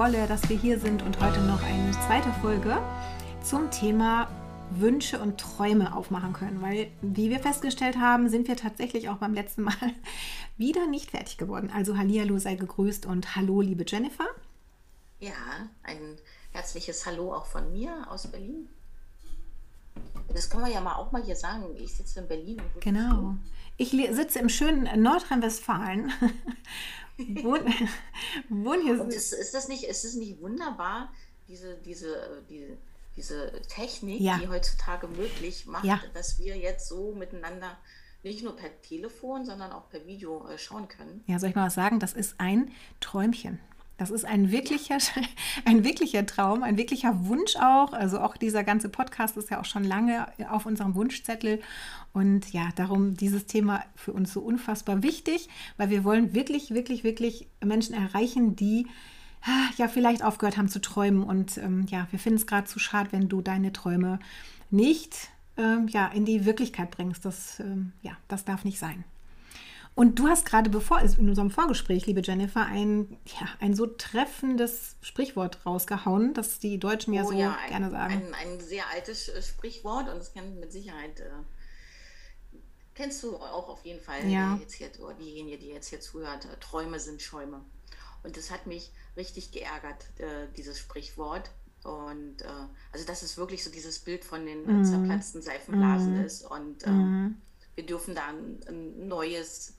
Bolle, dass wir hier sind und heute noch eine zweite Folge zum Thema Wünsche und Träume aufmachen können. Weil, wie wir festgestellt haben, sind wir tatsächlich auch beim letzten Mal wieder nicht fertig geworden. Also Hallihallo sei gegrüßt und hallo, liebe Jennifer. Ja, ein herzliches Hallo auch von mir aus Berlin. Das können wir ja mal auch mal hier sagen. Ich sitze in Berlin. genau. Ich sitze im schönen Nordrhein-Westfalen wohn, wohn hier. Und ist, ist, das nicht, ist das nicht wunderbar, diese, diese, diese, diese Technik, ja. die heutzutage möglich macht, ja. dass wir jetzt so miteinander nicht nur per Telefon, sondern auch per Video äh, schauen können? Ja, soll ich mal was sagen? Das ist ein Träumchen. Das ist ein wirklicher, ein wirklicher Traum, ein wirklicher Wunsch auch. Also auch dieser ganze Podcast ist ja auch schon lange auf unserem Wunschzettel. Und ja, darum dieses Thema für uns so unfassbar wichtig, weil wir wollen wirklich, wirklich, wirklich Menschen erreichen, die ah, ja vielleicht aufgehört haben zu träumen. Und ähm, ja, wir finden es gerade zu schade, wenn du deine Träume nicht ähm, ja, in die Wirklichkeit bringst. Das, ähm, ja, das darf nicht sein. Und du hast gerade bevor in unserem Vorgespräch, liebe Jennifer, ein, ja, ein so treffendes Sprichwort rausgehauen, das die Deutschen ja oh, so ja, ein, gerne sagen. Ein, ein, sehr altes äh, Sprichwort und das kennt mit Sicherheit, äh, kennst du auch auf jeden Fall, ja. jetzt hier, oder diejenige, die jetzt hier zuhört, äh, Träume sind Schäume. Und das hat mich richtig geärgert, äh, dieses Sprichwort. Und äh, also, dass es wirklich so dieses Bild von den mm. zerplatzten Seifenblasen mm. ist. Und mm. wir dürfen da ein, ein neues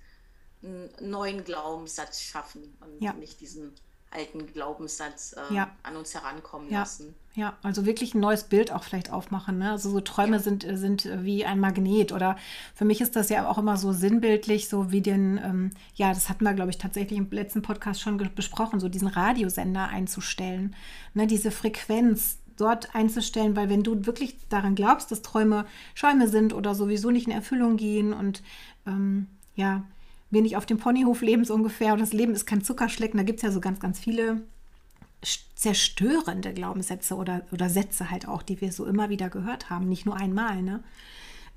einen neuen Glaubenssatz schaffen und ja. nicht diesen alten Glaubenssatz äh, ja. an uns herankommen ja. lassen. Ja, also wirklich ein neues Bild auch vielleicht aufmachen. Ne? Also so Träume sind, sind wie ein Magnet. Oder für mich ist das ja auch immer so sinnbildlich, so wie den, ähm, ja, das hatten wir, glaube ich, tatsächlich im letzten Podcast schon besprochen, so diesen Radiosender einzustellen. Ne? Diese Frequenz, dort einzustellen, weil wenn du wirklich daran glaubst, dass Träume Schäume sind oder sowieso nicht in Erfüllung gehen und ähm, ja, wir nicht auf dem Ponyhof leben, so ungefähr, und das Leben ist kein Zuckerschlecken. Da gibt es ja so ganz, ganz viele zerstörende Glaubenssätze oder, oder Sätze halt auch, die wir so immer wieder gehört haben, nicht nur einmal. Ne?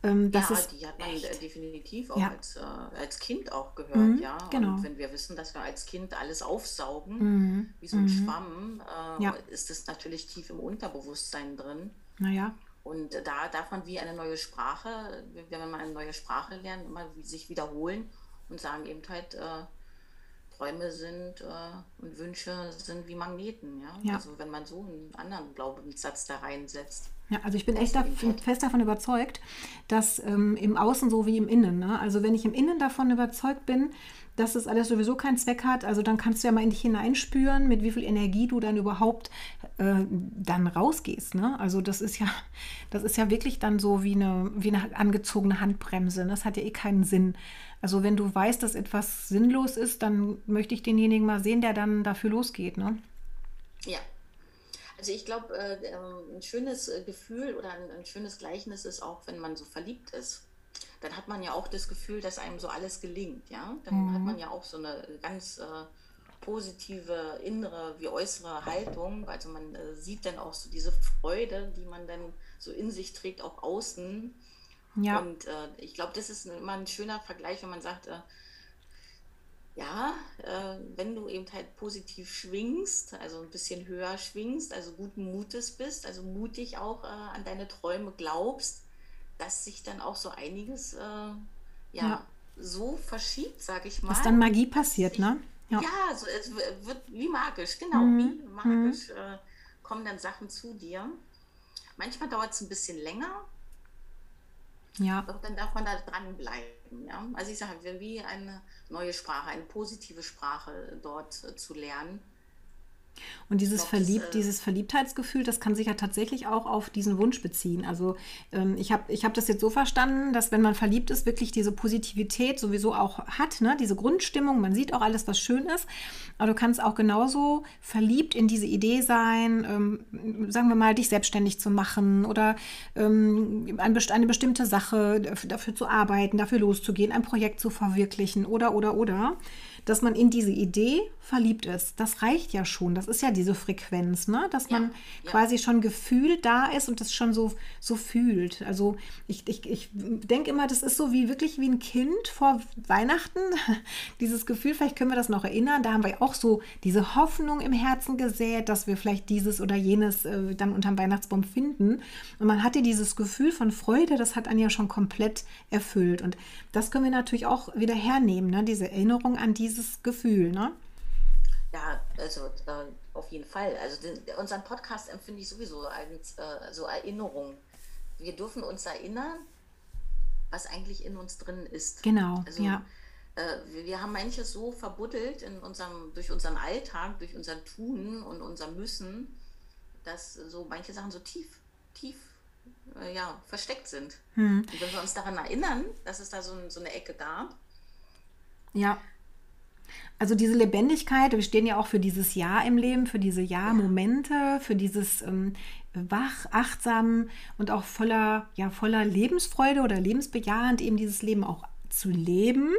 Ähm, ja, die hat man echt. definitiv auch ja. als, äh, als Kind auch gehört, mhm, ja. Genau. Und wenn wir wissen, dass wir als Kind alles aufsaugen, mhm. wie so ein mhm. Schwamm, äh, ja. ist es natürlich tief im Unterbewusstsein drin. Naja. Und da darf man wie eine neue Sprache, wenn man eine neue Sprache lernt, immer sich wiederholen und sagen eben halt, äh, Träume sind äh, und Wünsche sind wie Magneten. Ja? ja? Also wenn man so einen anderen Glaubenssatz da reinsetzt. Ja, also ich bin echt da, fest davon überzeugt, dass ähm, im Außen so wie im Innen. Ne? Also wenn ich im Innen davon überzeugt bin, dass das alles sowieso keinen Zweck hat, also dann kannst du ja mal in dich hineinspüren, mit wie viel Energie du dann überhaupt äh, dann rausgehst. Ne? Also das ist ja, das ist ja wirklich dann so wie eine, wie eine angezogene Handbremse. Das hat ja eh keinen Sinn. Also wenn du weißt, dass etwas sinnlos ist, dann möchte ich denjenigen mal sehen, der dann dafür losgeht. Ne? Ja. Also ich glaube, äh, ähm, ein schönes äh, Gefühl oder ein, ein, schönes Gleichnis ist auch, wenn man so verliebt ist. Dann hat man ja auch das Gefühl, dass einem so alles gelingt. Ja? Dann mhm. hat man ja auch so eine ganz äh, positive innere wie äußere Haltung. Also man äh, sieht dann auch so diese Freude, die man dann so in sich trägt, auch außen ja. Und äh, ich glaube, das ist immer ein schöner Vergleich, wenn man sagt, äh, ja, äh, wenn du eben halt positiv schwingst, also ein bisschen höher schwingst, also guten Mutes bist, also mutig auch äh, an deine Träume glaubst, dass sich dann auch so einiges äh, ja, ja, so verschiebt, sag ich mal. Dass dann Magie passiert, ne? Ja, ja so, es wird wie magisch, genau, mhm. wie magisch mhm. Äh, kommen dann Sachen zu dir. Manchmal dauert es ein bisschen länger, ja. Doch dann darf man da dranbleiben. Ja? Also ich sage, wie eine neue Sprache, eine positive Sprache dort äh, zu lernen. Und dieses, glaub, Verliebt, das, äh, dieses Verliebtheitsgefühl, das kann sich ja tatsächlich auch auf diesen Wunsch beziehen. Also ähm, ich habe ich hab das jetzt so verstanden, dass wenn man verliebt ist, wirklich diese Positivität sowieso auch hat, ne? diese Grundstimmung, man sieht auch alles, was schön ist. Aber du kannst auch genauso verliebt in diese Idee sein, ähm, sagen wir mal, dich selbstständig zu machen oder ähm, eine bestimmte Sache dafür zu arbeiten, dafür loszugehen, ein Projekt zu verwirklichen oder, oder, oder dass man in diese Idee verliebt ist. Das reicht ja schon. Das ist ja diese Frequenz, ne? dass man ja, quasi schon gefühlt da ist und das schon so, so fühlt. Also ich, ich, ich denke immer, das ist so wie wirklich wie ein Kind vor Weihnachten. Dieses Gefühl, vielleicht können wir das noch erinnern, da haben wir auch so diese Hoffnung im Herzen gesät, dass wir vielleicht dieses oder jenes äh, dann unterm Weihnachtsbaum finden. Und man hatte dieses Gefühl von Freude, das hat einen ja schon komplett erfüllt. Und das können wir natürlich auch wieder hernehmen, ne? diese Erinnerung an dieses Gefühl. Ne? Ja, also äh, auf jeden Fall. Also den, unseren Podcast empfinde ich sowieso als äh, so Erinnerung. Wir dürfen uns erinnern, was eigentlich in uns drin ist. Genau, also, ja. Äh, wir, wir haben manches so verbuddelt in unserem, durch unseren Alltag, durch unser Tun und unser Müssen, dass so manche Sachen so tief, tief äh, ja, versteckt sind. Hm. Und wenn wir uns daran erinnern, dass es da so, so eine Ecke gab. Ja, also diese Lebendigkeit, wir stehen ja auch für dieses Ja im Leben, für diese Ja-Momente, für dieses ähm, wach, achtsam und auch voller, ja, voller Lebensfreude oder lebensbejahend eben dieses Leben auch zu leben.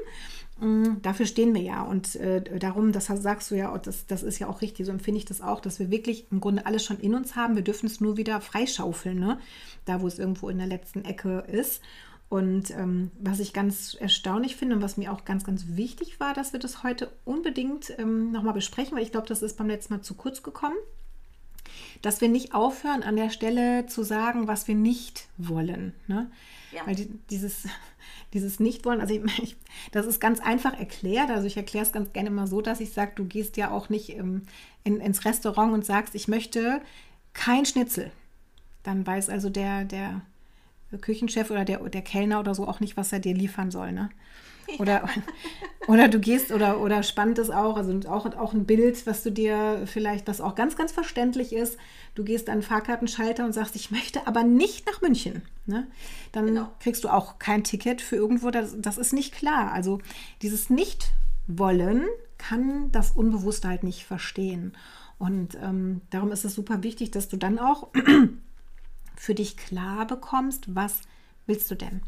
Mm, dafür stehen wir ja. Und äh, darum, das sagst du ja, das, das ist ja auch richtig, so empfinde ich das auch, dass wir wirklich im Grunde alles schon in uns haben. Wir dürfen es nur wieder freischaufeln, ne? da wo es irgendwo in der letzten Ecke ist. Und ähm, was ich ganz erstaunlich finde und was mir auch ganz, ganz wichtig war, dass wir das heute unbedingt ähm, nochmal besprechen, weil ich glaube, das ist beim letzten Mal zu kurz gekommen, dass wir nicht aufhören, an der Stelle zu sagen, was wir nicht wollen. Ne? Ja. Weil die, dieses, dieses Nicht-Wollen, also ich, ich, das ist ganz einfach erklärt. Also ich erkläre es ganz gerne mal so, dass ich sage, du gehst ja auch nicht ähm, in, ins Restaurant und sagst, ich möchte kein Schnitzel. Dann weiß also der, der Küchenchef oder der, der Kellner oder so auch nicht, was er dir liefern soll. Ne? Oder, oder du gehst, oder, oder spannend ist auch, also auch, auch ein Bild, was du dir vielleicht, was auch ganz, ganz verständlich ist, du gehst an den Fahrkartenschalter und sagst, ich möchte aber nicht nach München. Ne? Dann genau. kriegst du auch kein Ticket für irgendwo, das, das ist nicht klar. Also dieses Nicht-Wollen kann das Unbewusste halt nicht verstehen. Und ähm, darum ist es super wichtig, dass du dann auch für dich klar bekommst, was willst du denn?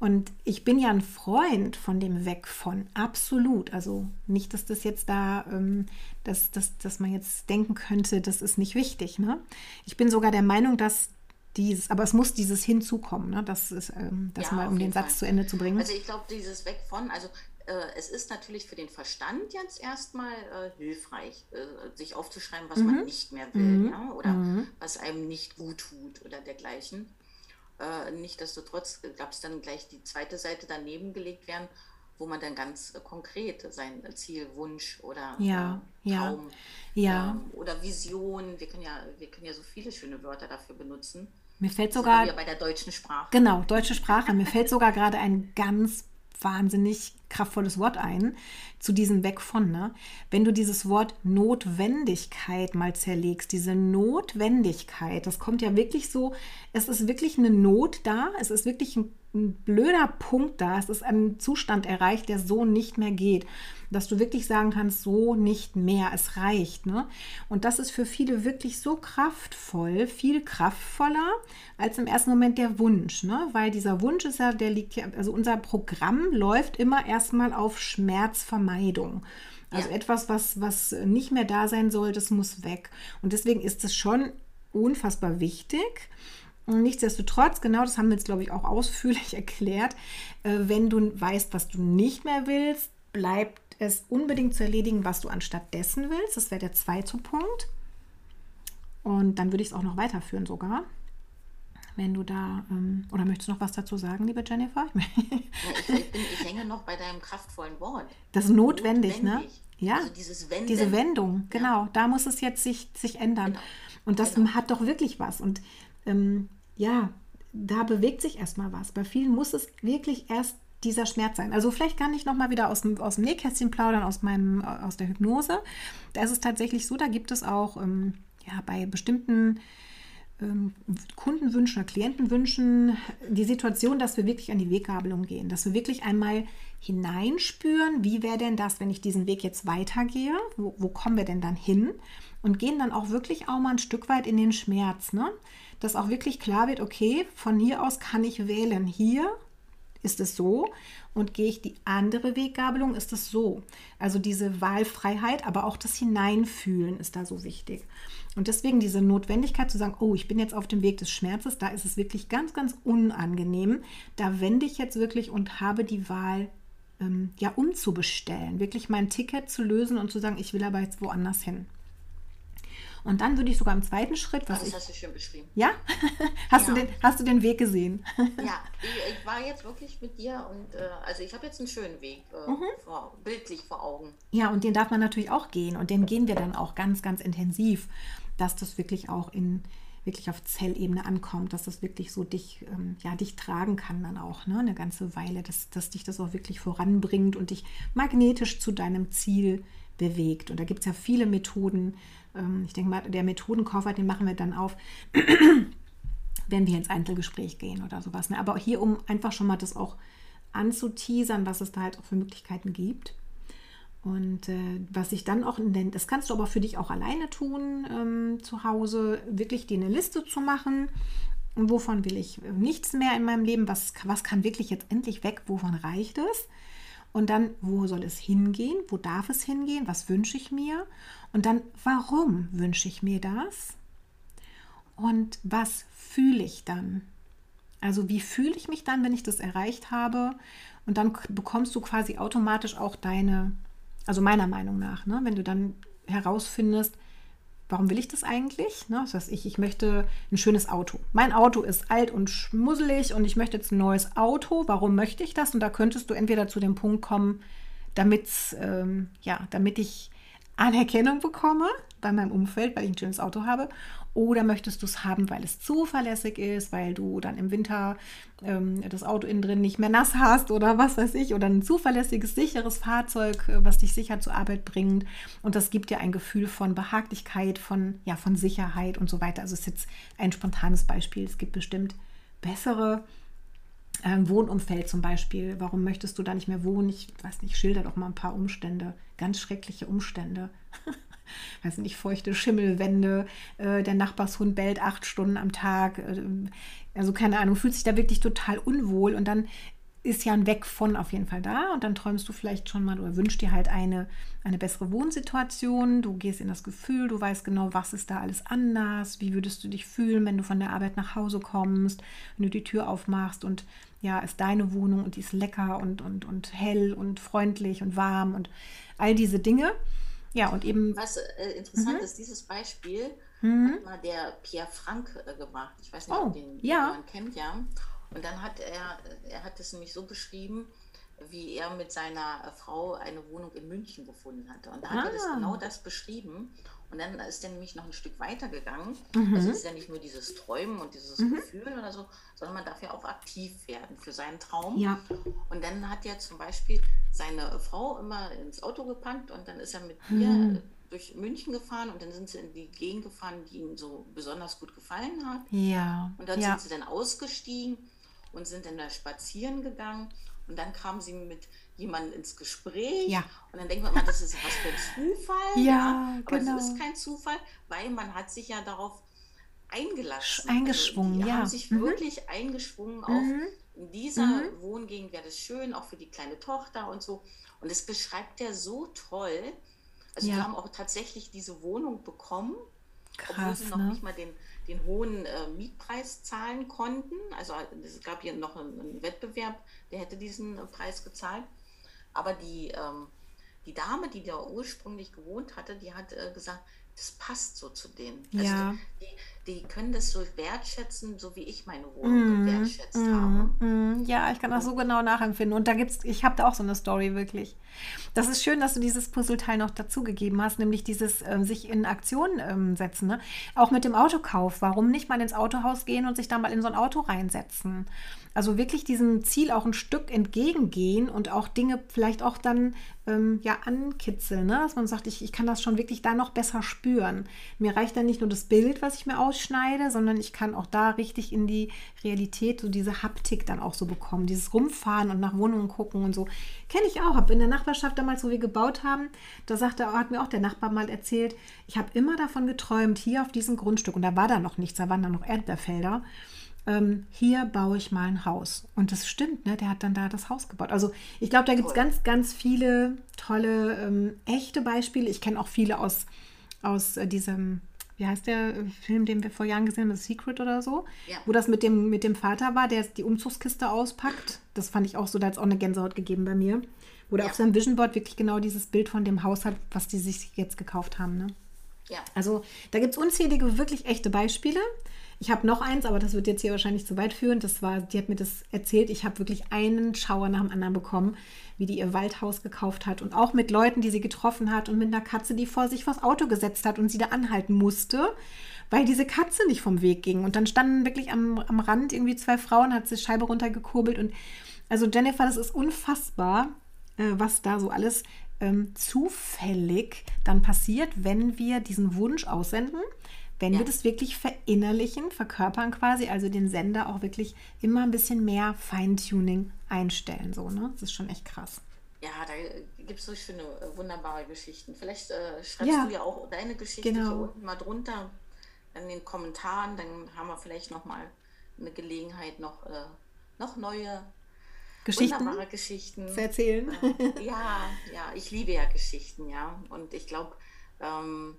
Und ich bin ja ein Freund von dem Weg von, absolut. Also nicht, dass das jetzt da, ähm, dass, dass, dass man jetzt denken könnte, das ist nicht wichtig. Ne? Ich bin sogar der Meinung, dass dieses, aber es muss dieses hinzukommen, ne? das ist ähm, das ja, mal, um den Satz Fall. zu Ende zu bringen. Also ich glaube, dieses Weg von, also es ist natürlich für den Verstand jetzt erstmal äh, hilfreich, äh, sich aufzuschreiben, was mhm. man nicht mehr will mhm. ja? oder mhm. was einem nicht gut tut oder dergleichen. Äh, Nichtsdestotrotz gab es dann gleich die zweite Seite daneben gelegt werden, wo man dann ganz äh, konkret sein Ziel, Wunsch oder ja, äh, Traum ja. Ähm, oder Vision, wir können, ja, wir können ja so viele schöne Wörter dafür benutzen. Mir fällt sogar. bei der deutschen Sprache. Genau, deutsche Sprache. Mir fällt sogar gerade ein ganz wahnsinnig kraftvolles Wort ein, zu diesem Weg von. Ne? Wenn du dieses Wort Notwendigkeit mal zerlegst, diese Notwendigkeit, das kommt ja wirklich so, es ist wirklich eine Not da, es ist wirklich ein ein blöder Punkt da. Es ist ein Zustand erreicht, der so nicht mehr geht. Dass du wirklich sagen kannst, so nicht mehr, es reicht. Ne? Und das ist für viele wirklich so kraftvoll, viel kraftvoller als im ersten Moment der Wunsch. Ne? Weil dieser Wunsch ist ja, der liegt ja, also unser Programm läuft immer erstmal auf Schmerzvermeidung. Also ja. etwas, was, was nicht mehr da sein soll, das muss weg. Und deswegen ist es schon unfassbar wichtig, Nichtsdestotrotz, genau das haben wir jetzt, glaube ich, auch ausführlich erklärt, äh, wenn du weißt, was du nicht mehr willst, bleibt es unbedingt zu erledigen, was du anstatt dessen willst. Das wäre der zweite Punkt. Und dann würde ich es auch noch weiterführen sogar. Wenn du da, ähm, oder möchtest du noch was dazu sagen, liebe Jennifer? ich, ich, bin, ich hänge noch bei deinem kraftvollen Wort. Das ist notwendig, ne? notwendig. ne? Ja, also diese Wendung, genau. Ja. Da muss es jetzt sich, sich ändern. Genau. Und das genau. hat doch wirklich was. Und ähm, ja, da bewegt sich erstmal was. Bei vielen muss es wirklich erst dieser Schmerz sein. Also vielleicht kann ich nochmal wieder aus dem, aus dem Nähkästchen plaudern, aus, meinem, aus der Hypnose. Da ist es tatsächlich so, da gibt es auch ähm, ja, bei bestimmten ähm, Kundenwünschen oder Klientenwünschen die Situation, dass wir wirklich an die Weggabelung gehen, dass wir wirklich einmal hineinspüren, wie wäre denn das, wenn ich diesen Weg jetzt weitergehe, wo, wo kommen wir denn dann hin und gehen dann auch wirklich auch mal ein Stück weit in den Schmerz. Ne? Dass auch wirklich klar wird, okay, von hier aus kann ich wählen. Hier ist es so und gehe ich die andere Weggabelung, ist es so. Also diese Wahlfreiheit, aber auch das Hineinfühlen ist da so wichtig. Und deswegen diese Notwendigkeit zu sagen, oh, ich bin jetzt auf dem Weg des Schmerzes, da ist es wirklich ganz, ganz unangenehm. Da wende ich jetzt wirklich und habe die Wahl, ähm, ja, umzubestellen, wirklich mein Ticket zu lösen und zu sagen, ich will aber jetzt woanders hin. Und dann würde ich sogar im zweiten Schritt, was. Oh, das ich, hast du schön beschrieben. Ja? hast, ja. Du den, hast du den Weg gesehen? ja, ich, ich, war jetzt wirklich mit dir und äh, also ich habe jetzt einen schönen Weg äh, mhm. vor, bildlich vor Augen. Ja, und den darf man natürlich auch gehen und den gehen wir dann auch ganz, ganz intensiv, dass das wirklich auch in wirklich auf Zellebene ankommt, dass das wirklich so dich, ähm, ja, dich tragen kann dann auch, ne, eine ganze Weile, dass, dass dich das auch wirklich voranbringt und dich magnetisch zu deinem Ziel bewegt. Und da gibt es ja viele Methoden, ähm, ich denke mal, der Methodenkoffer, den machen wir dann auf, wenn wir ins Einzelgespräch gehen oder sowas. Ne? Aber hier, um einfach schon mal das auch anzuteasern, was es da halt auch für Möglichkeiten gibt. Und äh, was ich dann auch, denn das kannst du aber für dich auch alleine tun, ähm, zu Hause, wirklich dir eine Liste zu machen. Wovon will ich nichts mehr in meinem Leben? Was, was kann wirklich jetzt endlich weg? Wovon reicht es? Und dann, wo soll es hingehen? Wo darf es hingehen? Was wünsche ich mir? Und dann, warum wünsche ich mir das? Und was fühle ich dann? Also wie fühle ich mich dann, wenn ich das erreicht habe? Und dann bekommst du quasi automatisch auch deine, also meiner Meinung nach, ne, wenn du dann herausfindest, warum will ich das eigentlich? Ne, das heißt, ich, ich möchte ein schönes Auto. Mein Auto ist alt und schmusselig und ich möchte jetzt ein neues Auto. Warum möchte ich das? Und da könntest du entweder zu dem Punkt kommen, ähm, ja, damit ich Anerkennung bekomme bei meinem Umfeld, weil ich ein schönes Auto habe. Oder möchtest du es haben, weil es zuverlässig ist, weil du dann im Winter ähm, das Auto innen drin nicht mehr nass hast oder was weiß ich, oder ein zuverlässiges, sicheres Fahrzeug, äh, was dich sicher zur Arbeit bringt. Und das gibt dir ein Gefühl von Behaglichkeit, von, ja, von Sicherheit und so weiter. Also es ist jetzt ein spontanes Beispiel. Es gibt bestimmt bessere ähm, Wohnumfeld zum Beispiel. Warum möchtest du da nicht mehr wohnen? Ich weiß nicht, schilder doch mal ein paar Umstände, ganz schreckliche Umstände. weiß nicht, feuchte Schimmelwände, äh, der Nachbarshund bellt acht Stunden am Tag. Äh, also keine Ahnung, fühlt sich da wirklich total unwohl und dann ist ja ein Weg von auf jeden Fall da und dann träumst du vielleicht schon mal oder wünschst dir halt eine, eine bessere Wohnsituation. Du gehst in das Gefühl, du weißt genau, was ist da alles anders, wie würdest du dich fühlen, wenn du von der Arbeit nach Hause kommst, wenn du die Tür aufmachst und ja, ist deine Wohnung und die ist lecker und, und, und hell und freundlich und warm und all diese Dinge. Ja, und eben. Was äh, interessant mhm. ist, dieses Beispiel mhm. hat mal der Pierre Frank äh, gemacht. Ich weiß nicht, oh, ob den ja. jemand kennt, ja. Und dann hat er, er hat es nämlich so beschrieben, wie er mit seiner Frau eine Wohnung in München gefunden hatte. Und da hat ah. er das, ah. genau das beschrieben. Und dann ist er nämlich noch ein Stück weiter gegangen. Mhm. Also es ist ja nicht nur dieses Träumen und dieses mhm. Gefühl oder so, sondern man darf ja auch aktiv werden für seinen Traum. Ja. Und dann hat er zum Beispiel seine Frau immer ins Auto gepackt und dann ist er mit mhm. ihr durch München gefahren und dann sind sie in die Gegend gefahren, die ihm so besonders gut gefallen hat. Ja. Und dann ja. sind sie dann ausgestiegen und sind dann da spazieren gegangen. Und dann kamen sie mit jemandem ins Gespräch. Ja. Und dann denkt man immer, das ist was für ein Zufall. Ja, ja. Aber genau. es ist kein Zufall, weil man hat sich ja darauf eingelassen. Eingeschwungen, also die ja. haben sich mhm. wirklich eingeschwungen auf mhm. in dieser mhm. Wohngegend wäre das schön, auch für die kleine Tochter und so. Und das beschreibt er so toll. Also ja. wir haben auch tatsächlich diese Wohnung bekommen, Krass, obwohl sie noch ne? nicht mal den den hohen äh, Mietpreis zahlen konnten. Also es gab hier noch einen, einen Wettbewerb, der hätte diesen äh, Preis gezahlt. Aber die, ähm, die Dame, die da ursprünglich gewohnt hatte, die hat äh, gesagt, das passt so zu denen. Also ja. die, die können das so wertschätzen, so wie ich meine Wohnung mm, gewertschätzt mm, habe. Mm, ja, ich kann das so genau nachempfinden. Und da gibt's, ich habe da auch so eine Story wirklich. Das ist schön, dass du dieses Puzzleteil noch dazugegeben hast, nämlich dieses äh, sich in Aktion ähm, setzen. Ne? Auch mit dem Autokauf. Warum nicht mal ins Autohaus gehen und sich da mal in so ein Auto reinsetzen? Also wirklich diesem Ziel auch ein Stück entgegengehen und auch Dinge vielleicht auch dann ähm, ja ankitzeln, ne? dass man sagt, ich, ich kann das schon wirklich da noch besser spüren. Mir reicht dann nicht nur das Bild, was ich mir ausschneide, sondern ich kann auch da richtig in die Realität, so diese Haptik dann auch so bekommen. Dieses Rumfahren und nach Wohnungen gucken und so. Kenne ich auch. Habe in der Nachbarschaft damals, wo wir gebaut haben, da sagte, hat mir auch der Nachbar mal erzählt, ich habe immer davon geträumt, hier auf diesem Grundstück, und da war da noch nichts, da waren da noch Erdbeerfelder ähm, hier baue ich mal ein Haus. Und das stimmt, ne? der hat dann da das Haus gebaut. Also ich glaube, da gibt es ganz, ganz viele tolle, ähm, echte Beispiele. Ich kenne auch viele aus, aus äh, diesem wie heißt der äh, Film, den wir vor Jahren gesehen haben, The Secret oder so, ja. wo das mit dem, mit dem Vater war, der die Umzugskiste auspackt. Das fand ich auch so, da hat es auch eine Gänsehaut gegeben bei mir. Wo der ja. auf seinem Vision Board wirklich genau dieses Bild von dem Haus hat, was die sich jetzt gekauft haben. Ne? Ja. Also da gibt es unzählige, wirklich echte Beispiele. Ich habe noch eins, aber das wird jetzt hier wahrscheinlich zu weit führen. Das war, die hat mir das erzählt. Ich habe wirklich einen Schauer nach dem anderen bekommen, wie die ihr Waldhaus gekauft hat und auch mit Leuten, die sie getroffen hat und mit einer Katze, die vor sich vors Auto gesetzt hat und sie da anhalten musste, weil diese Katze nicht vom Weg ging. Und dann standen wirklich am, am Rand irgendwie zwei Frauen, hat sie Scheibe runtergekurbelt und also Jennifer, das ist unfassbar, was da so alles ähm, zufällig dann passiert, wenn wir diesen Wunsch aussenden wenn ja. wir das wirklich verinnerlichen, verkörpern quasi, also den Sender auch wirklich immer ein bisschen mehr Feintuning einstellen. So, ne? Das ist schon echt krass. Ja, da gibt es so schöne, äh, wunderbare Geschichten. Vielleicht äh, schreibst ja. du ja auch deine Geschichte genau. hier unten mal drunter in den Kommentaren. Dann haben wir vielleicht noch mal eine Gelegenheit, noch, äh, noch neue Geschichten, wunderbare Geschichten zu erzählen. Äh, ja, ja, ich liebe ja Geschichten, ja. Und ich glaube, ähm,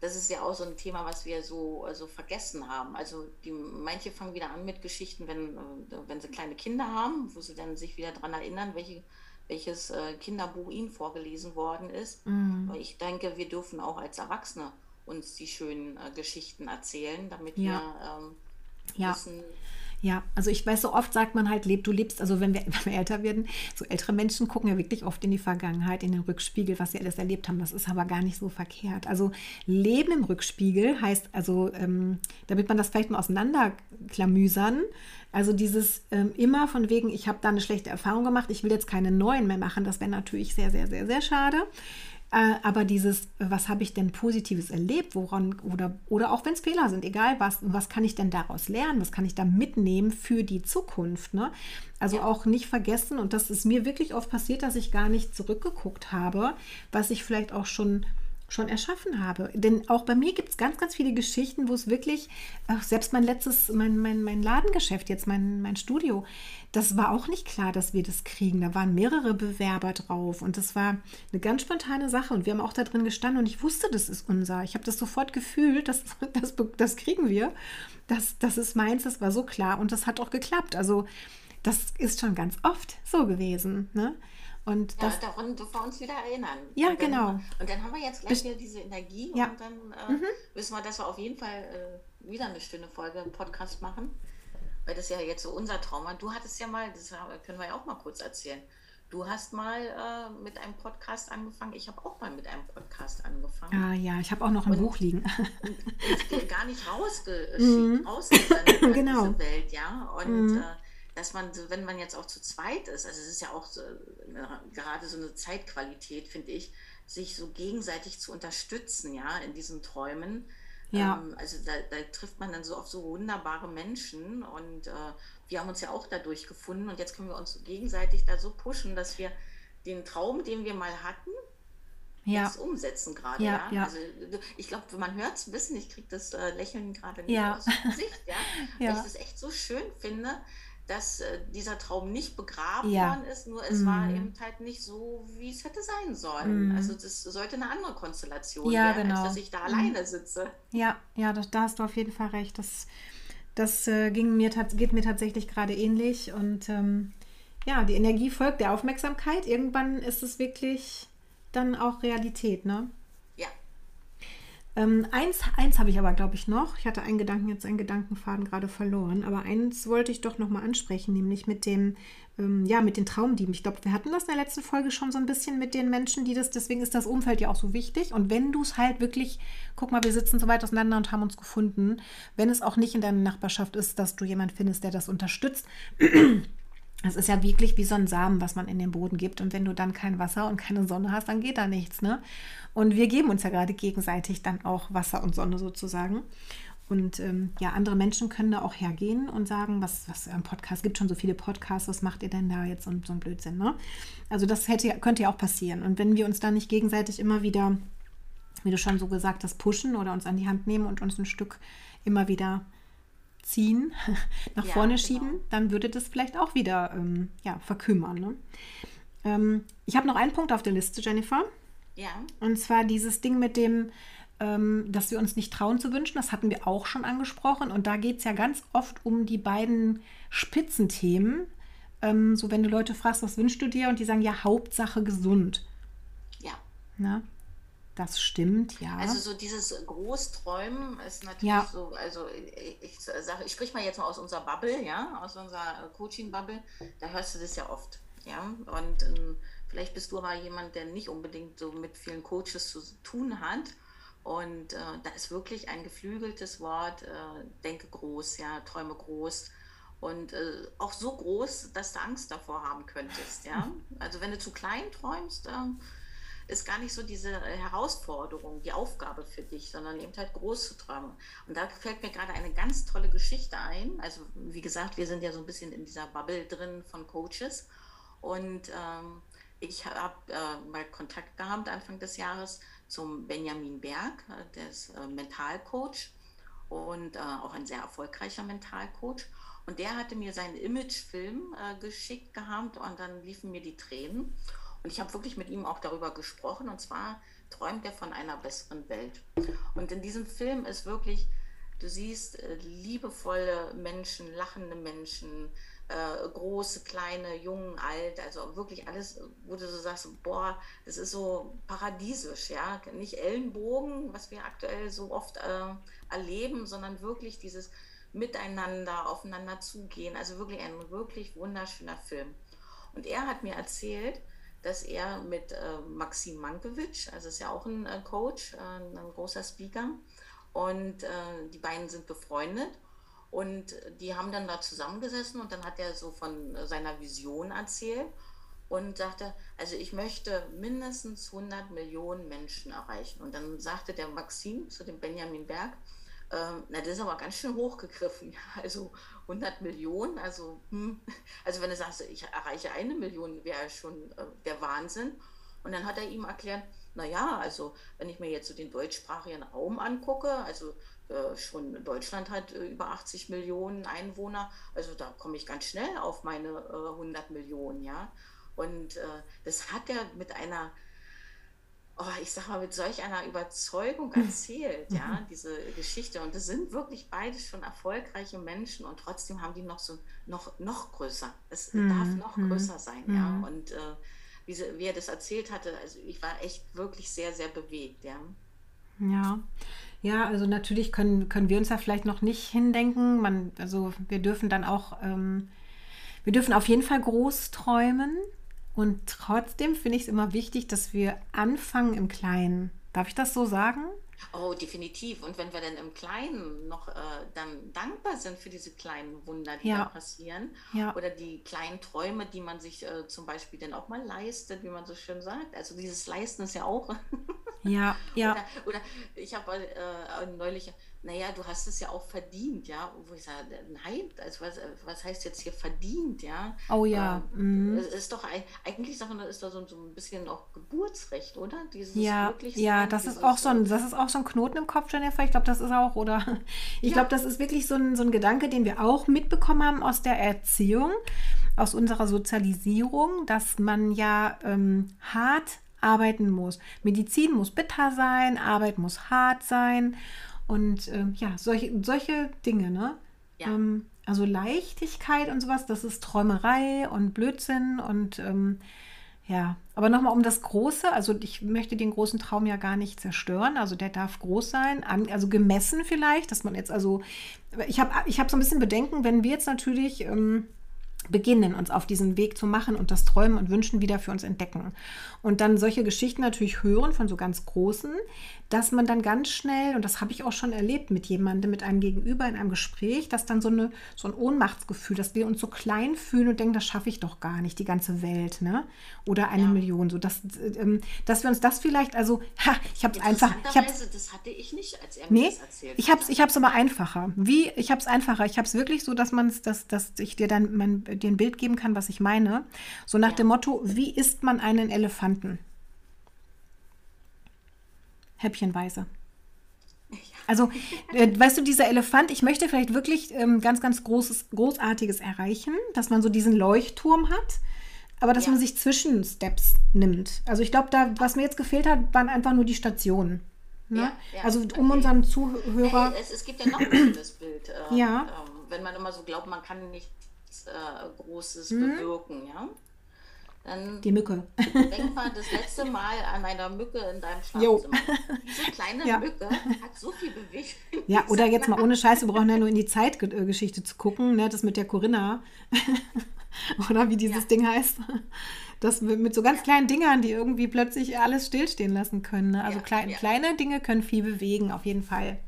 das ist ja auch so ein Thema, was wir so also vergessen haben. Also die, manche fangen wieder an mit Geschichten, wenn, äh, wenn sie kleine Kinder haben, wo sie dann sich wieder daran erinnern, welche, welches äh, Kinderbuch ihnen vorgelesen worden ist. Mhm. Ich denke, wir dürfen auch als Erwachsene uns die schönen äh, Geschichten erzählen, damit ja. wir ähm, ja. wissen, ja, also ich weiß, so oft sagt man halt, leb, du lebst, also wenn wir, wenn älter werden, so ältere Menschen gucken ja wirklich oft in die Vergangenheit, in den Rückspiegel, was sie alles erlebt haben. Das ist aber gar nicht so verkehrt. Also Leben im Rückspiegel heißt also, ähm, damit man das vielleicht mal auseinanderklamüsern, also dieses ähm, immer von wegen, ich habe da eine schlechte Erfahrung gemacht, ich will jetzt keine neuen mehr machen, das wäre natürlich sehr, sehr, sehr, sehr schade. Äh, aber dieses, was habe ich denn Positives erlebt, woran, oder, oder auch wenn es Fehler sind, egal was, was kann ich denn daraus lernen, was kann ich da mitnehmen für die Zukunft. Ne? Also ja. auch nicht vergessen, und das ist mir wirklich oft passiert, dass ich gar nicht zurückgeguckt habe, was ich vielleicht auch schon schon erschaffen habe. Denn auch bei mir gibt es ganz, ganz viele Geschichten, wo es wirklich, selbst mein letztes, mein, mein, mein Ladengeschäft, jetzt mein, mein Studio, das war auch nicht klar, dass wir das kriegen. Da waren mehrere Bewerber drauf und das war eine ganz spontane Sache und wir haben auch da drin gestanden und ich wusste, das ist unser. Ich habe das sofort gefühlt, das, das, das kriegen wir. Das, das ist meins, das war so klar und das hat auch geklappt. Also das ist schon ganz oft so gewesen. Ne? Und ja, das, daran dürfen wir uns wieder erinnern. Ja, und dann, genau. Und dann haben wir jetzt gleich wieder diese Energie ja. und dann äh, mhm. wissen wir, dass wir auf jeden Fall äh, wieder eine Stunde Folge Podcast machen. Weil das ja jetzt so unser Traum war. Du hattest ja mal, das können wir ja auch mal kurz erzählen. Du hast mal äh, mit einem Podcast angefangen. Ich habe auch mal mit einem Podcast angefangen. Ah ja, ich habe auch noch ein und, Buch liegen. Und, und gar nicht rausgeschickt, mhm. rausgesendet in genau. diese Welt, ja. Und mhm. äh, dass man, wenn man jetzt auch zu zweit ist, also es ist ja auch so, gerade so eine Zeitqualität, finde ich, sich so gegenseitig zu unterstützen, ja, in diesen Träumen. Ja. Ähm, also da, da, trifft man dann so auf so wunderbare Menschen und äh, wir haben uns ja auch dadurch gefunden und jetzt können wir uns gegenseitig da so pushen, dass wir den Traum, den wir mal hatten, ja. jetzt umsetzen gerade. Ja, ja, ja. Also ich glaube, man hört es ein bisschen, ich kriege das äh, Lächeln gerade nicht ja. aus dem Gesicht, ja? ja. Weil ich das echt so schön finde, dass äh, dieser Traum nicht begraben ja. worden ist, nur es mm. war eben halt nicht so, wie es hätte sein sollen. Mm. Also das sollte eine andere Konstellation ja, werden, genau. als dass ich da mm. alleine sitze. Ja, ja, das, da hast du auf jeden Fall recht. Das, das äh, ging mir, geht mir tatsächlich gerade ähnlich. Und ähm, ja, die Energie folgt der Aufmerksamkeit. Irgendwann ist es wirklich dann auch Realität, ne? Ähm, eins eins habe ich aber, glaube ich, noch. Ich hatte einen Gedanken, jetzt einen Gedankenfaden gerade verloren. Aber eins wollte ich doch nochmal ansprechen, nämlich mit dem, ähm, ja, mit den Traumdieben. Ich glaube, wir hatten das in der letzten Folge schon so ein bisschen mit den Menschen, die das, deswegen ist das Umfeld ja auch so wichtig. Und wenn du es halt wirklich, guck mal, wir sitzen so weit auseinander und haben uns gefunden, wenn es auch nicht in deiner Nachbarschaft ist, dass du jemanden findest, der das unterstützt, es ist ja wirklich wie so ein Samen, was man in den Boden gibt. Und wenn du dann kein Wasser und keine Sonne hast, dann geht da nichts. Ne? Und wir geben uns ja gerade gegenseitig dann auch Wasser und Sonne sozusagen. Und ähm, ja, andere Menschen können da auch hergehen und sagen, was, was im Podcast gibt schon so viele Podcasts, was macht ihr denn da jetzt und so ein Blödsinn, ne? Also das hätte, könnte ja auch passieren. Und wenn wir uns da nicht gegenseitig immer wieder, wie du schon so gesagt hast, pushen oder uns an die Hand nehmen und uns ein Stück immer wieder ziehen, nach ja, vorne genau. schieben, dann würde das vielleicht auch wieder ähm, ja, verkümmern. Ne? Ähm, ich habe noch einen Punkt auf der Liste, Jennifer. Ja. Und zwar dieses Ding mit dem, ähm, dass wir uns nicht trauen zu wünschen. Das hatten wir auch schon angesprochen. Und da geht es ja ganz oft um die beiden Spitzenthemen. Ähm, so, wenn du Leute fragst, was wünschst du dir? Und die sagen ja, Hauptsache gesund. Ja. Na? Das stimmt, ja. Also so dieses Großträumen ist natürlich ja. so, also ich, sage, ich spreche mal jetzt mal aus unserer Bubble, ja, aus unserer Coaching-Bubble, da hörst du das ja oft, ja. Und ähm, vielleicht bist du aber jemand, der nicht unbedingt so mit vielen Coaches zu tun hat. Und äh, da ist wirklich ein geflügeltes Wort, äh, denke groß, ja, träume groß. Und äh, auch so groß, dass du Angst davor haben könntest, ja. Also wenn du zu klein träumst, ähm, ist gar nicht so diese äh, Herausforderung, die Aufgabe für dich, sondern eben halt groß zu träumen. Und da fällt mir gerade eine ganz tolle Geschichte ein. Also wie gesagt, wir sind ja so ein bisschen in dieser Bubble drin von Coaches. Und ähm, ich habe äh, mal Kontakt gehabt Anfang des Jahres zum Benjamin Berg, äh, der ist äh, Mentalcoach und äh, auch ein sehr erfolgreicher Mentalcoach. Und der hatte mir seinen Imagefilm äh, geschickt gehabt und dann liefen mir die Tränen. Und ich habe wirklich mit ihm auch darüber gesprochen. Und zwar träumt er von einer besseren Welt. Und in diesem Film ist wirklich, du siehst äh, liebevolle Menschen, lachende Menschen, äh, große, kleine, jung, alt, also wirklich alles, wo du so sagst, boah, das ist so paradiesisch, ja, nicht Ellenbogen, was wir aktuell so oft äh, erleben, sondern wirklich dieses Miteinander, aufeinander zugehen, also wirklich ein wirklich wunderschöner Film. Und er hat mir erzählt, dass er mit äh, Maxim Mankiewicz, also ist ja auch ein äh, Coach, äh, ein großer Speaker, und äh, die beiden sind befreundet und die haben dann da zusammengesessen und dann hat er so von seiner Vision erzählt und sagte, also ich möchte mindestens 100 Millionen Menschen erreichen. Und dann sagte der Maxim zu dem Benjamin Berg, ähm, na, das ist aber ganz schön hochgegriffen. Also 100 Millionen, also, hm, also wenn du sagst, ich erreiche eine Million, wäre schon äh, der Wahnsinn. Und dann hat er ihm erklärt, naja, also wenn ich mir jetzt so den deutschsprachigen Raum angucke, also äh, schon Deutschland hat äh, über 80 Millionen Einwohner, also da komme ich ganz schnell auf meine äh, 100 Millionen, ja. Und äh, das hat er mit einer oh, ich sag mal, mit solch einer Überzeugung erzählt, ja, mhm. diese Geschichte. Und das sind wirklich beides schon erfolgreiche Menschen und trotzdem haben die noch so noch, noch größer. Es mhm. darf noch mhm. größer sein, mhm. ja. Und äh, wie, sie, wie er das erzählt hatte, also ich war echt wirklich sehr, sehr bewegt, ja. Ja. Ja, also natürlich können, können wir uns da vielleicht noch nicht hindenken. Man, also wir dürfen dann auch, ähm, wir dürfen auf jeden Fall groß träumen. Und trotzdem finde ich es immer wichtig, dass wir anfangen im Kleinen. Darf ich das so sagen? Oh, definitiv. Und wenn wir dann im Kleinen noch äh, dann dankbar sind für diese kleinen Wunder, die ja. da passieren, ja. oder die kleinen Träume, die man sich äh, zum Beispiel dann auch mal leistet, wie man so schön sagt. Also dieses Leisten ist ja auch. ja, ja. Oder, oder ich habe äh, neulich naja, du hast es ja auch verdient, ja. Wo ich sage, nein, also was, was heißt jetzt hier verdient, ja? Oh ja. Ähm, mhm. Es ist doch eigentlich Sache, ist da so, so ein bisschen auch Geburtsrecht, oder? Dieses ja, ja, das ist auch so ein, das ist auch so ein Knoten im Kopf, Jennifer. Ich glaube, das ist auch, oder ich ja. glaube, das ist wirklich so ein, so ein Gedanke, den wir auch mitbekommen haben aus der Erziehung, aus unserer Sozialisierung, dass man ja ähm, hart arbeiten muss. Medizin muss bitter sein, Arbeit muss hart sein. Und ähm, ja, solche, solche Dinge, ne? Ja. Ähm, also Leichtigkeit und sowas, das ist Träumerei und Blödsinn und ähm, ja, aber nochmal um das Große, also ich möchte den großen Traum ja gar nicht zerstören, also der darf groß sein, also gemessen vielleicht, dass man jetzt also, ich habe ich hab so ein bisschen Bedenken, wenn wir jetzt natürlich ähm, beginnen, uns auf diesen Weg zu machen und das Träumen und Wünschen wieder für uns entdecken. Und dann solche Geschichten natürlich hören von so ganz Großen, dass man dann ganz schnell, und das habe ich auch schon erlebt mit jemandem, mit einem Gegenüber in einem Gespräch, dass dann so, eine, so ein Ohnmachtsgefühl, dass wir uns so klein fühlen und denken, das schaffe ich doch gar nicht, die ganze Welt, ne? Oder eine ja. Million. So, dass, ähm, dass wir uns das vielleicht, also, ha, ich habe es einfach. Ich das hatte ich nicht, als er mir nee, das erzählt ich habe es aber einfacher. Wie? Ich habe es einfacher. Ich habe es wirklich so, dass man es, dass, dass ich dir dann mein, dir ein Bild geben kann, was ich meine. So nach ja. dem Motto, wie isst man einen Elefanten? Häppchenweise. Ja. Also, äh, weißt du, dieser Elefant, ich möchte vielleicht wirklich ähm, ganz, ganz großes, großartiges erreichen, dass man so diesen Leuchtturm hat, aber dass Ja. man sich Zwischensteps nimmt. Also ich glaube, da, was mir jetzt gefehlt hat, waren einfach nur die Stationen. Ne? Ja, ja, also um okay. unseren Zuhörer. Hey, es, es gibt ja noch ein schönes Bild. äh, Ja. Ähm, wenn man immer so glaubt, man kann nichts äh, Großes Mhm. bewirken, ja. Dann Die Mücke. denk mal das letzte Mal an einer Mücke in deinem. Schlafzimmer. Diese kleine Ja. Mücke hat so viel bewegt. Ja, oder jetzt mal ohne Scheiß, wir brauchen ja nur in die Zeitgeschichte zu gucken, ne? das mit der Corinna. oder wie dieses Ja. Ding heißt. Das mit so ganz kleinen Dingern, die irgendwie plötzlich alles stillstehen lassen können. Ne? Also Ja, klein, kleine Dinge können viel bewegen, auf jeden Fall.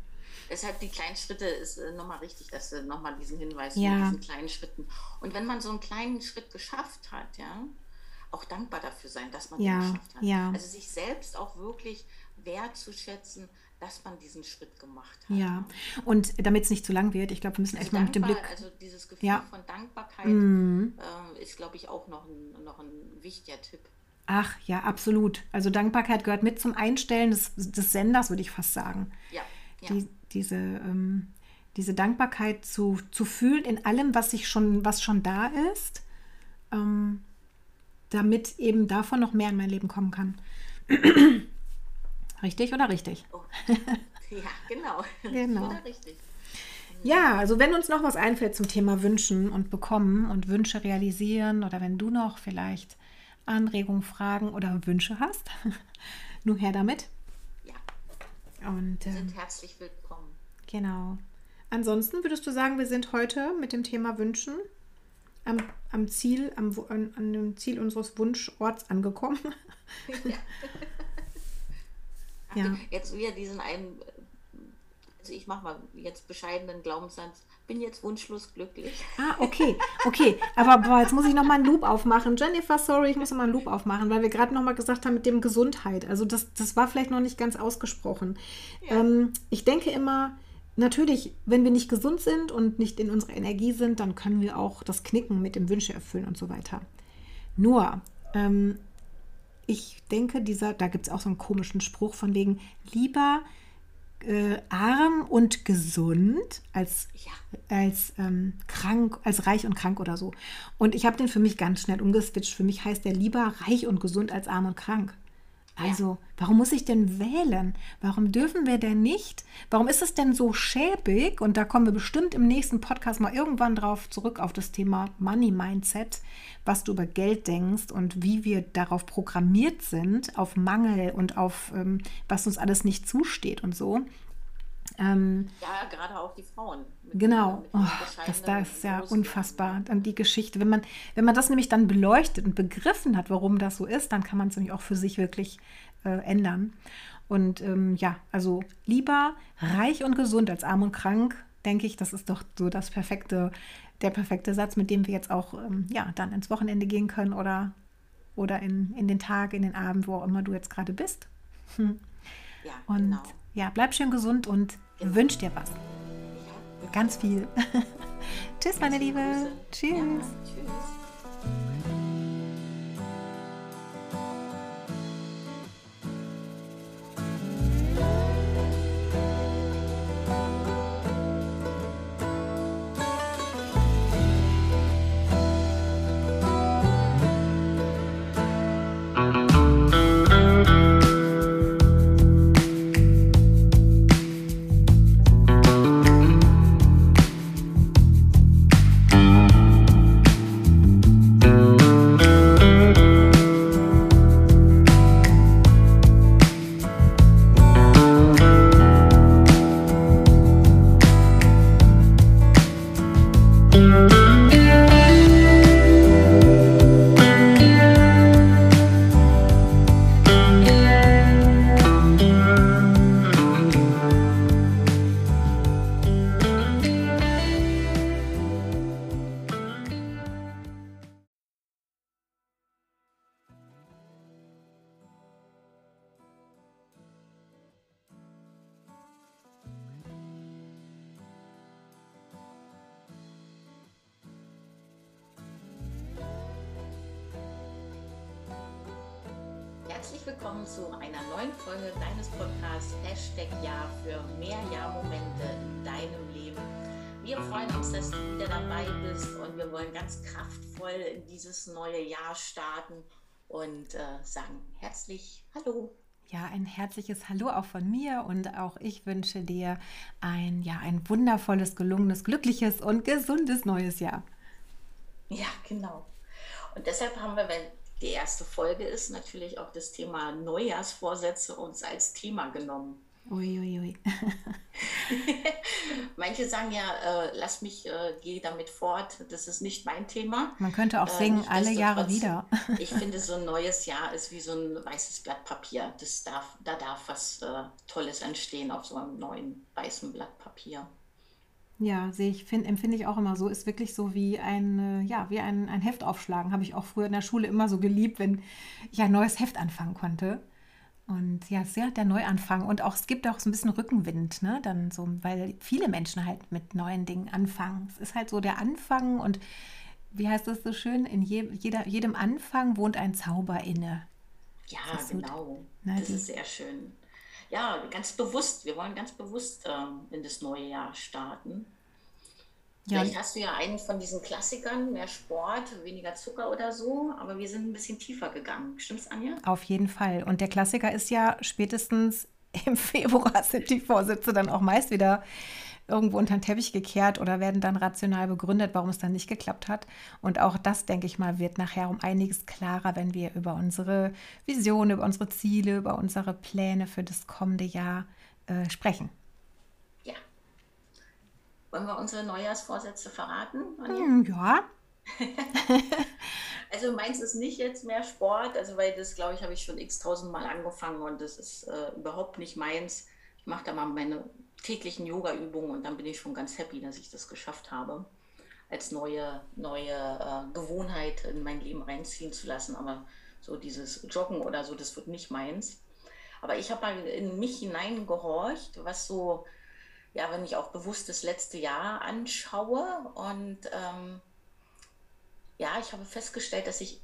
Deshalb die kleinen Schritte ist äh, nochmal richtig, dass du nochmal diesen Hinweis Ja. mit diesen kleinen Schritten. Und wenn man so einen kleinen Schritt geschafft hat, ja, auch dankbar dafür sein, dass man Ja, den geschafft hat. ja. Also sich selbst auch wirklich wertzuschätzen, dass man diesen Schritt gemacht hat. Ja, und damit es nicht zu lang wird, ich glaube, wir müssen Also, echt mal mit dem Blick. also dieses Gefühl Ja. von Dankbarkeit Mhm. äh, ist, glaube ich, auch noch ein, noch ein wichtiger Tipp. Ach ja, absolut. Also Dankbarkeit gehört mit zum Einstellen des, des Senders, würde ich fast sagen. Ja, ja. Die, diese, ähm, diese Dankbarkeit zu, zu fühlen in allem, was sich schon, was schon da ist, ähm, damit eben davon noch mehr in mein Leben kommen kann. richtig oder richtig? Oh. ja, genau. Genau. Oder richtig. Ja, also wenn uns noch was einfällt zum Thema Wünschen und Bekommen und Wünsche realisieren oder wenn du noch vielleicht Anregungen, Fragen oder Wünsche hast, nur her damit. Ja, Und wir ähm, sind herzlich willkommen. genau. Ansonsten würdest du sagen, wir sind heute mit dem Thema Wünschen am, am Ziel, am, an, an dem Ziel unseres Wunschorts angekommen. ja. Ja. Jetzt wieder diesen einen, also ich mache mal jetzt bescheidenen Glaubenssatz, bin jetzt wunschlos glücklich. Ah, okay, okay. Aber boah, jetzt muss ich noch mal einen Loop aufmachen. Jennifer, sorry, ich muss noch mal einen Loop aufmachen, weil wir gerade noch mal gesagt haben mit dem Gesundheit. Also das, das war vielleicht noch nicht ganz ausgesprochen. Ja. Ähm, ich denke immer, natürlich, wenn wir nicht gesund sind und nicht in unserer Energie sind, dann können wir auch das Knicken mit dem Wünsche erfüllen und so weiter. Nur, ähm, ich denke, dieser, da gibt es auch so einen komischen Spruch von wegen lieber äh, arm und gesund als Ja, als ähm, krank, als reich und krank oder so. Und ich habe den für mich ganz schnell umgeswitcht. Für mich heißt der lieber reich und gesund als arm und krank. Also, warum muss ich denn wählen? Warum dürfen wir denn nicht? Warum ist es denn so schäbig? Und da kommen wir bestimmt im nächsten Podcast mal irgendwann drauf zurück auf das Thema Money Mindset, was du über Geld denkst und wie wir darauf programmiert sind, auf Mangel und auf ähm, was uns alles nicht zusteht und so. Ähm, ja, gerade auch die Frauen. Genau, den- oh, das bescheidenen da ist ja unfassbar. Dann die Geschichte, wenn man, wenn man das nämlich dann beleuchtet und begriffen hat, warum das so ist, dann kann man es nämlich auch für sich wirklich äh, ändern. Und ähm, ja, also lieber reich und gesund als arm und krank, denke ich, das ist doch so das perfekte, der perfekte Satz, mit dem wir jetzt auch ähm, ja dann ins Wochenende gehen können oder oder in, in den Tag, in den Abend, wo auch immer du jetzt gerade bist. Ja, Und genau. Ja, bleib schön gesund und wünsch dir was. Ganz viel. Tschüss, meine Liebe. Tschüss. Dieses neue Jahr starten und äh, sagen herzlich Hallo. Ja, ein herzliches Hallo auch von mir und auch ich wünsche dir ein, ja, ein wundervolles, gelungenes, glückliches und gesundes neues Jahr. Ja, genau. Und deshalb haben wir, wenn die erste Folge ist, natürlich auch das Thema Neujahrsvorsätze uns als Thema genommen. Uiuiui. Ui, ui. Manche sagen ja, äh, lass mich, äh, geh damit fort, das ist nicht mein Thema. Man könnte auch äh, singen, äh, alle Jahre wieder. ich finde, so ein neues Jahr ist wie so ein weißes Blatt Papier. Das darf, da darf was äh, Tolles entstehen auf so einem neuen weißen Blatt Papier. Ja, sehe ich, find, empfinde ich auch immer so. Ist wirklich so wie ein, ja, wie ein, ein Heft aufschlagen. Habe ich auch früher in der Schule immer so geliebt, wenn ich ein neues Heft anfangen konnte. Und ja, sehr der Neuanfang. Und auch es gibt auch so ein bisschen Rückenwind, ne? Dann so, weil viele Menschen halt mit neuen Dingen anfangen. Es ist halt so der Anfang und wie heißt das so schön? In je, jeder, jedem Anfang wohnt ein Zauber inne. Ja, genau. So, ne, das ist sehr schön ja, ganz bewusst, wir wollen ganz bewusst ähm, in das neue Jahr starten. Ja. Vielleicht hast du ja einen von diesen Klassikern, mehr Sport, weniger Zucker oder so, aber wir sind ein bisschen tiefer gegangen. Stimmt's, Anja? Auf jeden Fall. Und der Klassiker ist ja spätestens im Februar sind die Vorsitze dann auch meist wieder irgendwo unter den Teppich gekehrt oder werden dann rational begründet, warum es dann nicht geklappt hat. Und auch das, denke ich mal, wird nachher um einiges klarer, wenn wir über unsere Vision, über unsere Ziele, über unsere Pläne für das kommende Jahr äh, sprechen. Wollen wir unsere Neujahrsvorsätze verraten? Hm, ja. also meins ist nicht jetzt mehr Sport, also weil das, glaube ich, habe ich schon x tausendmal angefangen und das ist äh, überhaupt nicht meins. Ich mache da mal meine täglichen Yoga-Übungen und dann bin ich schon ganz happy, dass ich das geschafft habe, als neue, neue äh, Gewohnheit in mein Leben reinziehen zu lassen. Aber so dieses Joggen oder so, das wird nicht meins. Aber ich habe mal in mich hineingehorcht, was so, ja, wenn ich auch bewusst das letzte Jahr anschaue und ähm, ja, ich habe festgestellt, dass ich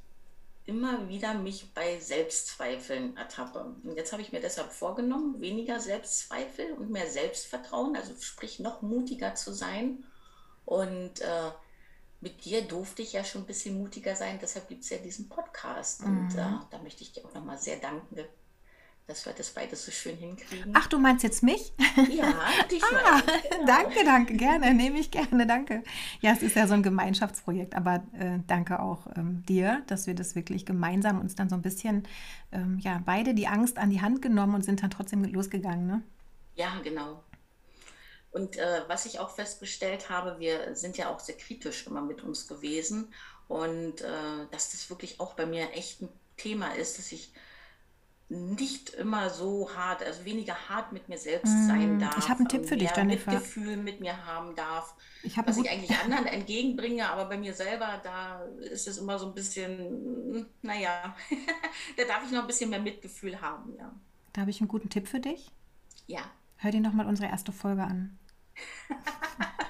immer wieder mich bei Selbstzweifeln ertappe. Und jetzt habe ich mir deshalb vorgenommen, weniger Selbstzweifel und mehr Selbstvertrauen, also sprich noch mutiger zu sein. Und äh, mit dir durfte ich ja schon ein bisschen mutiger sein, deshalb gibt es ja diesen Podcast. Und mhm. äh, da möchte ich dir auch nochmal sehr danken, dass wir das beides so schön hinkriegen. Ach, du meinst jetzt mich? Ja, dich ah, genau. Danke, danke, gerne, nehme ich gerne, danke. Ja, es ist ja so ein Gemeinschaftsprojekt, aber äh, danke auch ähm, dir, dass wir das wirklich gemeinsam uns dann so ein bisschen, ähm, ja, beide die Angst an die Hand genommen und sind dann trotzdem losgegangen, ne? Ja, genau. Und äh, was ich auch festgestellt habe, wir sind ja auch sehr kritisch immer mit uns gewesen und äh, dass das wirklich auch bei mir echt ein Thema ist, dass ich nicht immer so hart, also weniger hart mit mir selbst mm, sein darf. Ich habe einen Tipp für dich, Jennifer. Mitgefühl mit mir haben darf, ich was ich eigentlich anderen entgegenbringe, aber bei mir selber, da ist es immer so ein bisschen, naja, da darf ich noch ein bisschen mehr Mitgefühl haben, ja. Da habe ich einen guten Tipp für dich. Ja. Hör dir nochmal unsere erste Folge an.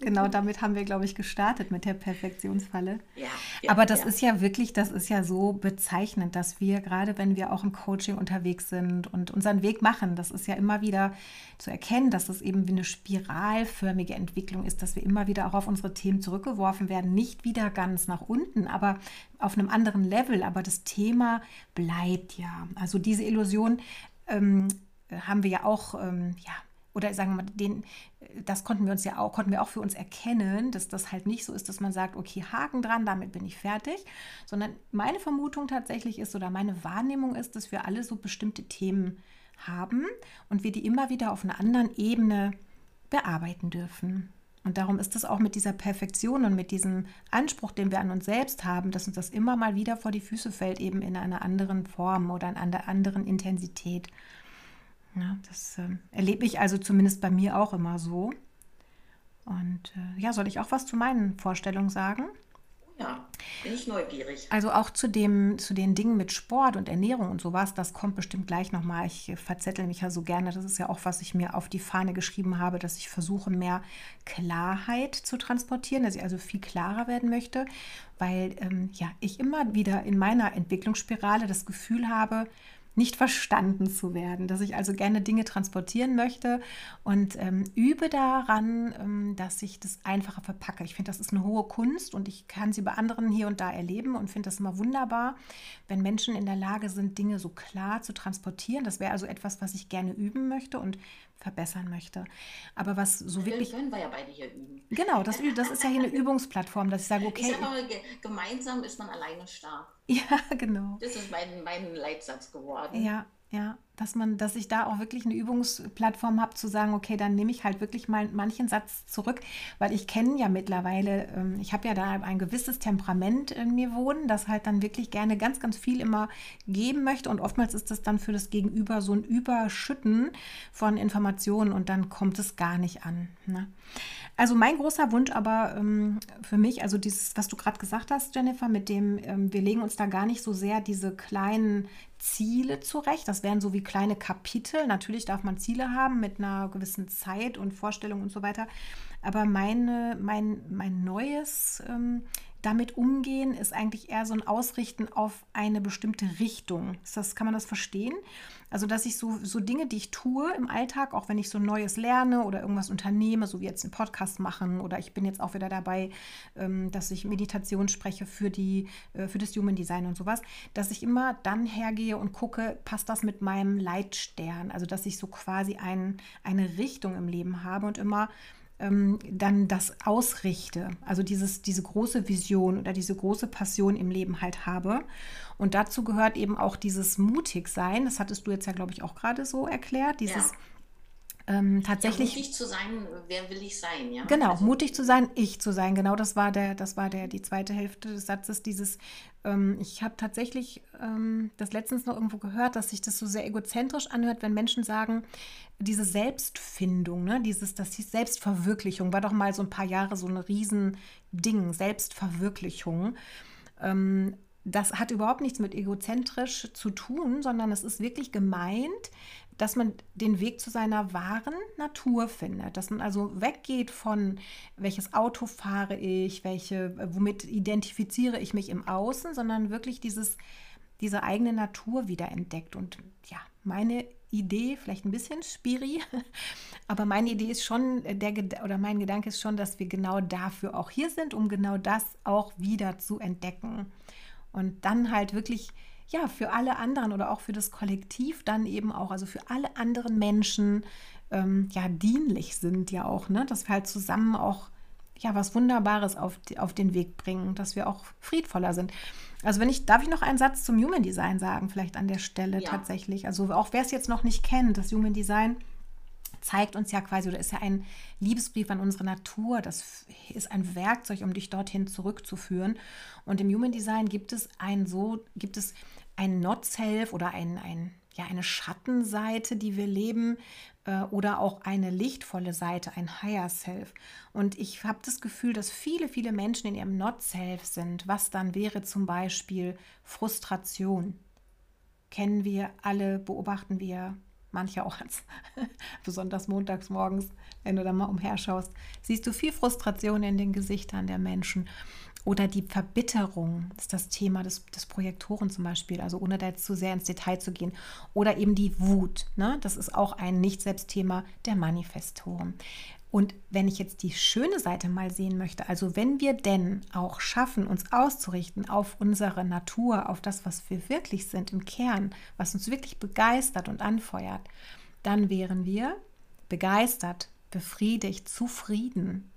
genau damit haben wir, glaube ich, gestartet mit der Perfektionsfalle. Ja, ja Aber das ja. ist ja wirklich, das ist ja so bezeichnend, dass wir, gerade wenn wir auch im Coaching unterwegs sind und unseren Weg machen, das ist ja immer wieder zu erkennen, dass das eben wie eine spiralförmige Entwicklung ist, dass wir immer wieder auch auf unsere Themen zurückgeworfen werden, nicht wieder ganz nach unten, aber auf einem anderen Level. Aber das Thema bleibt ja. Also diese Illusion ähm, haben wir ja auch, ähm, ja, oder sagen wir mal, den, das konnten wir uns ja auch, konnten wir auch für uns erkennen, dass das halt nicht so ist, dass man sagt, okay, Haken dran, damit bin ich fertig, sondern meine Vermutung tatsächlich ist oder meine Wahrnehmung ist, dass wir alle so bestimmte Themen haben und wir die immer wieder auf einer anderen Ebene bearbeiten dürfen. Und darum ist es auch mit dieser Perfektion und mit diesem Anspruch, den wir an uns selbst haben, dass uns das immer mal wieder vor die Füße fällt, eben in einer anderen Form oder in einer anderen Intensität. Ja, das äh, erlebe ich also zumindest bei mir auch immer so. Und äh, ja, soll ich auch was zu meinen Vorstellungen sagen? Ja. Bin ich neugierig. Also auch zu, dem, zu den Dingen mit Sport und Ernährung und sowas, das kommt bestimmt gleich nochmal. Ich verzettel mich ja so gerne. Das ist ja auch, was ich mir auf die Fahne geschrieben habe, dass ich versuche, mehr Klarheit zu transportieren, dass ich also viel klarer werden möchte, weil ähm, ja, ich immer wieder in meiner Entwicklungsspirale das Gefühl habe, nicht verstanden zu werden, dass ich also gerne Dinge transportieren möchte und ähm, übe daran, ähm, dass ich das einfacher verpacke. Ich finde, das ist eine hohe Kunst und ich kann sie bei anderen hier und da erleben und finde das immer wunderbar, wenn Menschen in der Lage sind, Dinge so klar zu transportieren. Das wäre also etwas, was ich gerne üben möchte und verbessern möchte. Aber was so wirklich. Können wir ja beide hier üben. Genau, das, das ist ja hier eine Übungsplattform, dass ich sage, okay. Ich sage mal, gemeinsam ist man alleine stark. Ja, genau. Das ist mein, mein Leitsatz geworden. Ja, ja, dass man, dass ich da auch wirklich eine Übungsplattform habe, zu sagen, okay, dann nehme ich halt wirklich mal manchen Satz zurück, weil ich kenne ja mittlerweile, ähm, ich habe ja da ein gewisses Temperament in mir wohnen, das halt dann wirklich gerne ganz, ganz viel immer geben möchte und oftmals ist das dann für das Gegenüber so ein Überschütten von Informationen und dann kommt es gar nicht an. Ne? Also mein großer Wunsch aber ähm, für mich, also dieses, was du gerade gesagt hast, Jennifer, mit dem, ähm, wir legen uns da gar nicht so sehr diese kleinen Ziele zurecht. Das wären so wie kleine Kapitel. Natürlich darf man Ziele haben mit einer gewissen Zeit und Vorstellung und so weiter. Aber meine, mein, mein neues ähm, damit umgehen ist eigentlich eher so ein Ausrichten auf eine bestimmte Richtung. Das, kann man das verstehen? Also, dass ich so, so Dinge, die ich tue im Alltag, auch wenn ich so Neues lerne oder irgendwas unternehme, so wie jetzt einen Podcast machen oder ich bin jetzt auch wieder dabei, ähm, dass ich Meditation spreche für, die, äh, für das Human Design und sowas, dass ich immer dann hergehe und gucke, passt das mit meinem Leitstern? Also, dass ich so quasi ein, eine Richtung im Leben habe und immer ähm, dann das ausrichte. Also dieses, diese große Vision oder diese große Passion im Leben halt habe. Und dazu gehört eben auch dieses Mutigsein. Das hattest du jetzt ja, glaube ich, auch gerade so erklärt. Dieses ja. Ähm, tatsächlich. Ja, mutig zu sein, wer will ich sein, ja? Genau, also, mutig zu sein, ich zu sein. Genau, das war der, das war der, die zweite Hälfte des Satzes. Dieses, ähm, ich habe tatsächlich ähm, das letztens noch irgendwo gehört, dass sich das so sehr egozentrisch anhört, wenn Menschen sagen, diese Selbstfindung, ne, dieses, das hieß Selbstverwirklichung, war doch mal so ein paar Jahre so ein Riesending, Selbstverwirklichung. Ähm, das hat überhaupt nichts mit egozentrisch zu tun, sondern es ist wirklich gemeint, dass man den Weg zu seiner wahren Natur findet, dass man also weggeht von welches Auto fahre ich, welche, womit identifiziere ich mich im Außen, sondern wirklich dieses, diese eigene Natur wieder entdeckt. Und ja, meine Idee, vielleicht ein bisschen spiri, aber meine Idee ist schon, der, oder mein Gedanke ist schon, dass wir genau dafür auch hier sind, um genau das auch wieder zu entdecken. Und dann halt wirklich ja, für alle anderen oder auch für das Kollektiv dann eben auch, also für alle anderen Menschen ähm, ja dienlich sind ja auch, ne? dass wir halt zusammen auch ja was Wunderbares auf, auf den Weg bringen, dass wir auch friedvoller sind. Also wenn ich, darf ich noch einen Satz zum Human Design sagen, vielleicht an der Stelle ja. tatsächlich. Also auch wer es jetzt noch nicht kennt, das Human Design zeigt uns ja quasi, oder ist ja ein Liebesbrief an unsere Natur. Das ist ein Werkzeug, um dich dorthin zurückzuführen. Und im Human Design gibt es ein so, gibt es ein Not-Self oder ein, ein, ja, eine Schattenseite, die wir leben, äh, oder auch eine lichtvolle Seite, ein Higher Self. Und ich habe das Gefühl, dass viele, viele Menschen in ihrem Not-Self sind. Was dann wäre zum Beispiel Frustration. Kennen wir alle, beobachten wir manche auch als besonders montags morgens, wenn du da mal umherschaust, siehst du viel Frustration in den Gesichtern der Menschen. Oder die Verbitterung ist das Thema des, des Projektoren zum Beispiel, also ohne da jetzt zu sehr ins Detail zu gehen. Oder eben die Wut, ne? das ist auch ein Nicht-Selbst-Thema der Manifestoren. Und wenn ich jetzt die schöne Seite mal sehen möchte, also wenn wir denn auch schaffen, uns auszurichten auf unsere Natur, auf das, was wir wirklich sind im Kern, was uns wirklich begeistert und anfeuert, dann wären wir begeistert, befriedigt, zufrieden,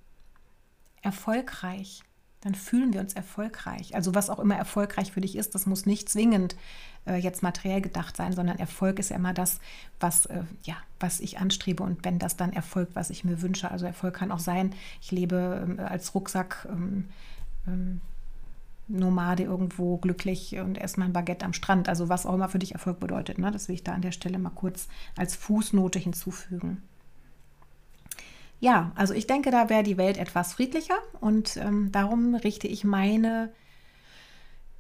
erfolgreich, dann fühlen wir uns erfolgreich. Also was auch immer erfolgreich für dich ist, das muss nicht zwingend äh, jetzt materiell gedacht sein, sondern Erfolg ist ja immer das, was, äh, ja, was ich anstrebe und wenn das dann Erfolg, was ich mir wünsche. Also Erfolg kann auch sein, ich lebe ähm, als Rucksack. Ähm, ähm, Nomade irgendwo glücklich und esse mein Baguette am Strand. Also was auch immer für dich Erfolg bedeutet. Ne? Das will ich da an der Stelle mal kurz als Fußnote hinzufügen ja, also ich denke, da wäre die Welt etwas friedlicher und ähm, darum richte ich meine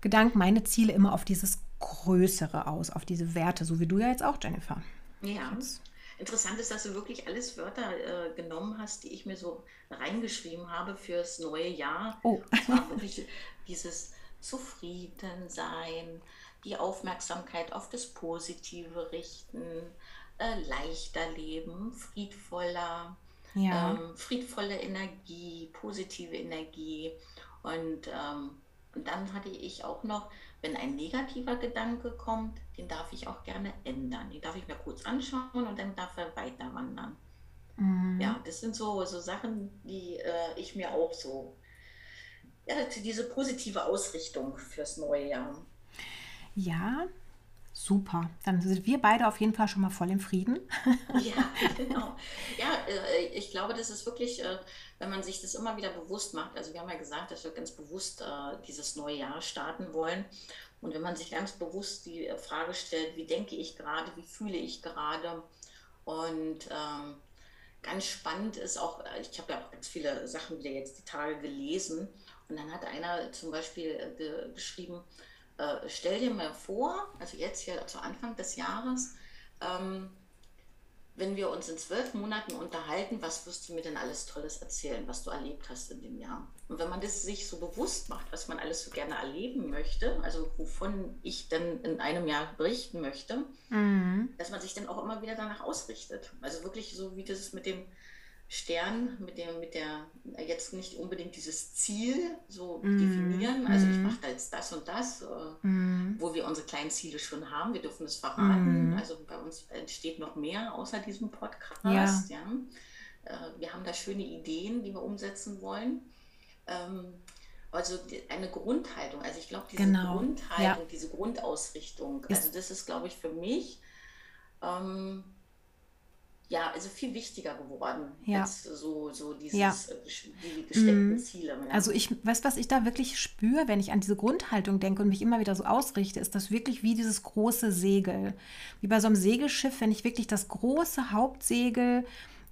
Gedanken, meine Ziele immer auf dieses Größere aus, auf diese Werte, so wie du ja jetzt auch, Jennifer. Ja. Jetzt. Interessant ist, dass du wirklich alles Wörter äh, genommen hast, die ich mir so reingeschrieben habe fürs neue Jahr. Oh. Das war wirklich dieses Zufriedensein, die Aufmerksamkeit auf das Positive richten, äh, leichter leben, friedvoller, ja. ähm, friedvolle Energie, positive Energie. Und, ähm, und dann hatte ich auch noch, wenn ein negativer Gedanke kommt, den darf ich auch gerne ändern. Den darf ich mir kurz anschauen und dann darf er weiter wandern. Mhm. Ja, das sind so, so Sachen, die äh, ich mir auch so, ja, diese positive Ausrichtung fürs neue Jahr. Ja, Super. Dann sind wir beide auf jeden Fall schon mal voll im Frieden. ja, genau. Ja, äh, ich glaube, das ist wirklich, äh, wenn man sich das immer wieder bewusst macht. Also wir haben ja gesagt, dass wir ganz bewusst äh, dieses neue Jahr starten wollen. Und wenn man sich ganz bewusst die Frage stellt, wie denke ich gerade, wie fühle ich gerade. Und ähm, ganz spannend ist auch, ich habe ja auch ganz viele Sachen wieder jetzt die Tage gelesen. Und dann hat einer zum Beispiel geschrieben, äh, stell dir mal vor, also jetzt hier zu Anfang des Jahres, ähm, wenn wir uns in zwölf Monaten unterhalten, was wirst du mir denn alles Tolles erzählen, was du erlebt hast in dem Jahr? Und wenn man das sich so bewusst macht, was man alles so gerne erleben möchte, also wovon ich dann in einem Jahr berichten möchte, mhm. dass man sich dann auch immer wieder danach ausrichtet. Also wirklich so wie das mit dem Stern mit der, mit der, jetzt nicht unbedingt dieses Ziel so mm. definieren. Also ich mache da jetzt das und das, äh, mm. wo wir unsere kleinen Ziele schon haben. Wir dürfen es verraten. Mm. Also bei uns entsteht noch mehr außer diesem Podcast. Ja. ja. Äh, wir haben da schöne Ideen, die wir umsetzen wollen. Ähm, also eine Grundhaltung. Also ich glaube, diese genau. Grundhaltung, ja. diese Grundausrichtung, also das ist, glaube ich, für mich ähm, ja, also viel wichtiger geworden ja. als so, so dieses, ja. Äh, die gesteckten mhm. Ziele. Ja. Also ich weiß, was ich da wirklich spüre, wenn ich an diese Grundhaltung denke und mich immer wieder so ausrichte, ist das wirklich wie dieses große Segel. Wie bei so einem Segelschiff, wenn ich wirklich das große Hauptsegel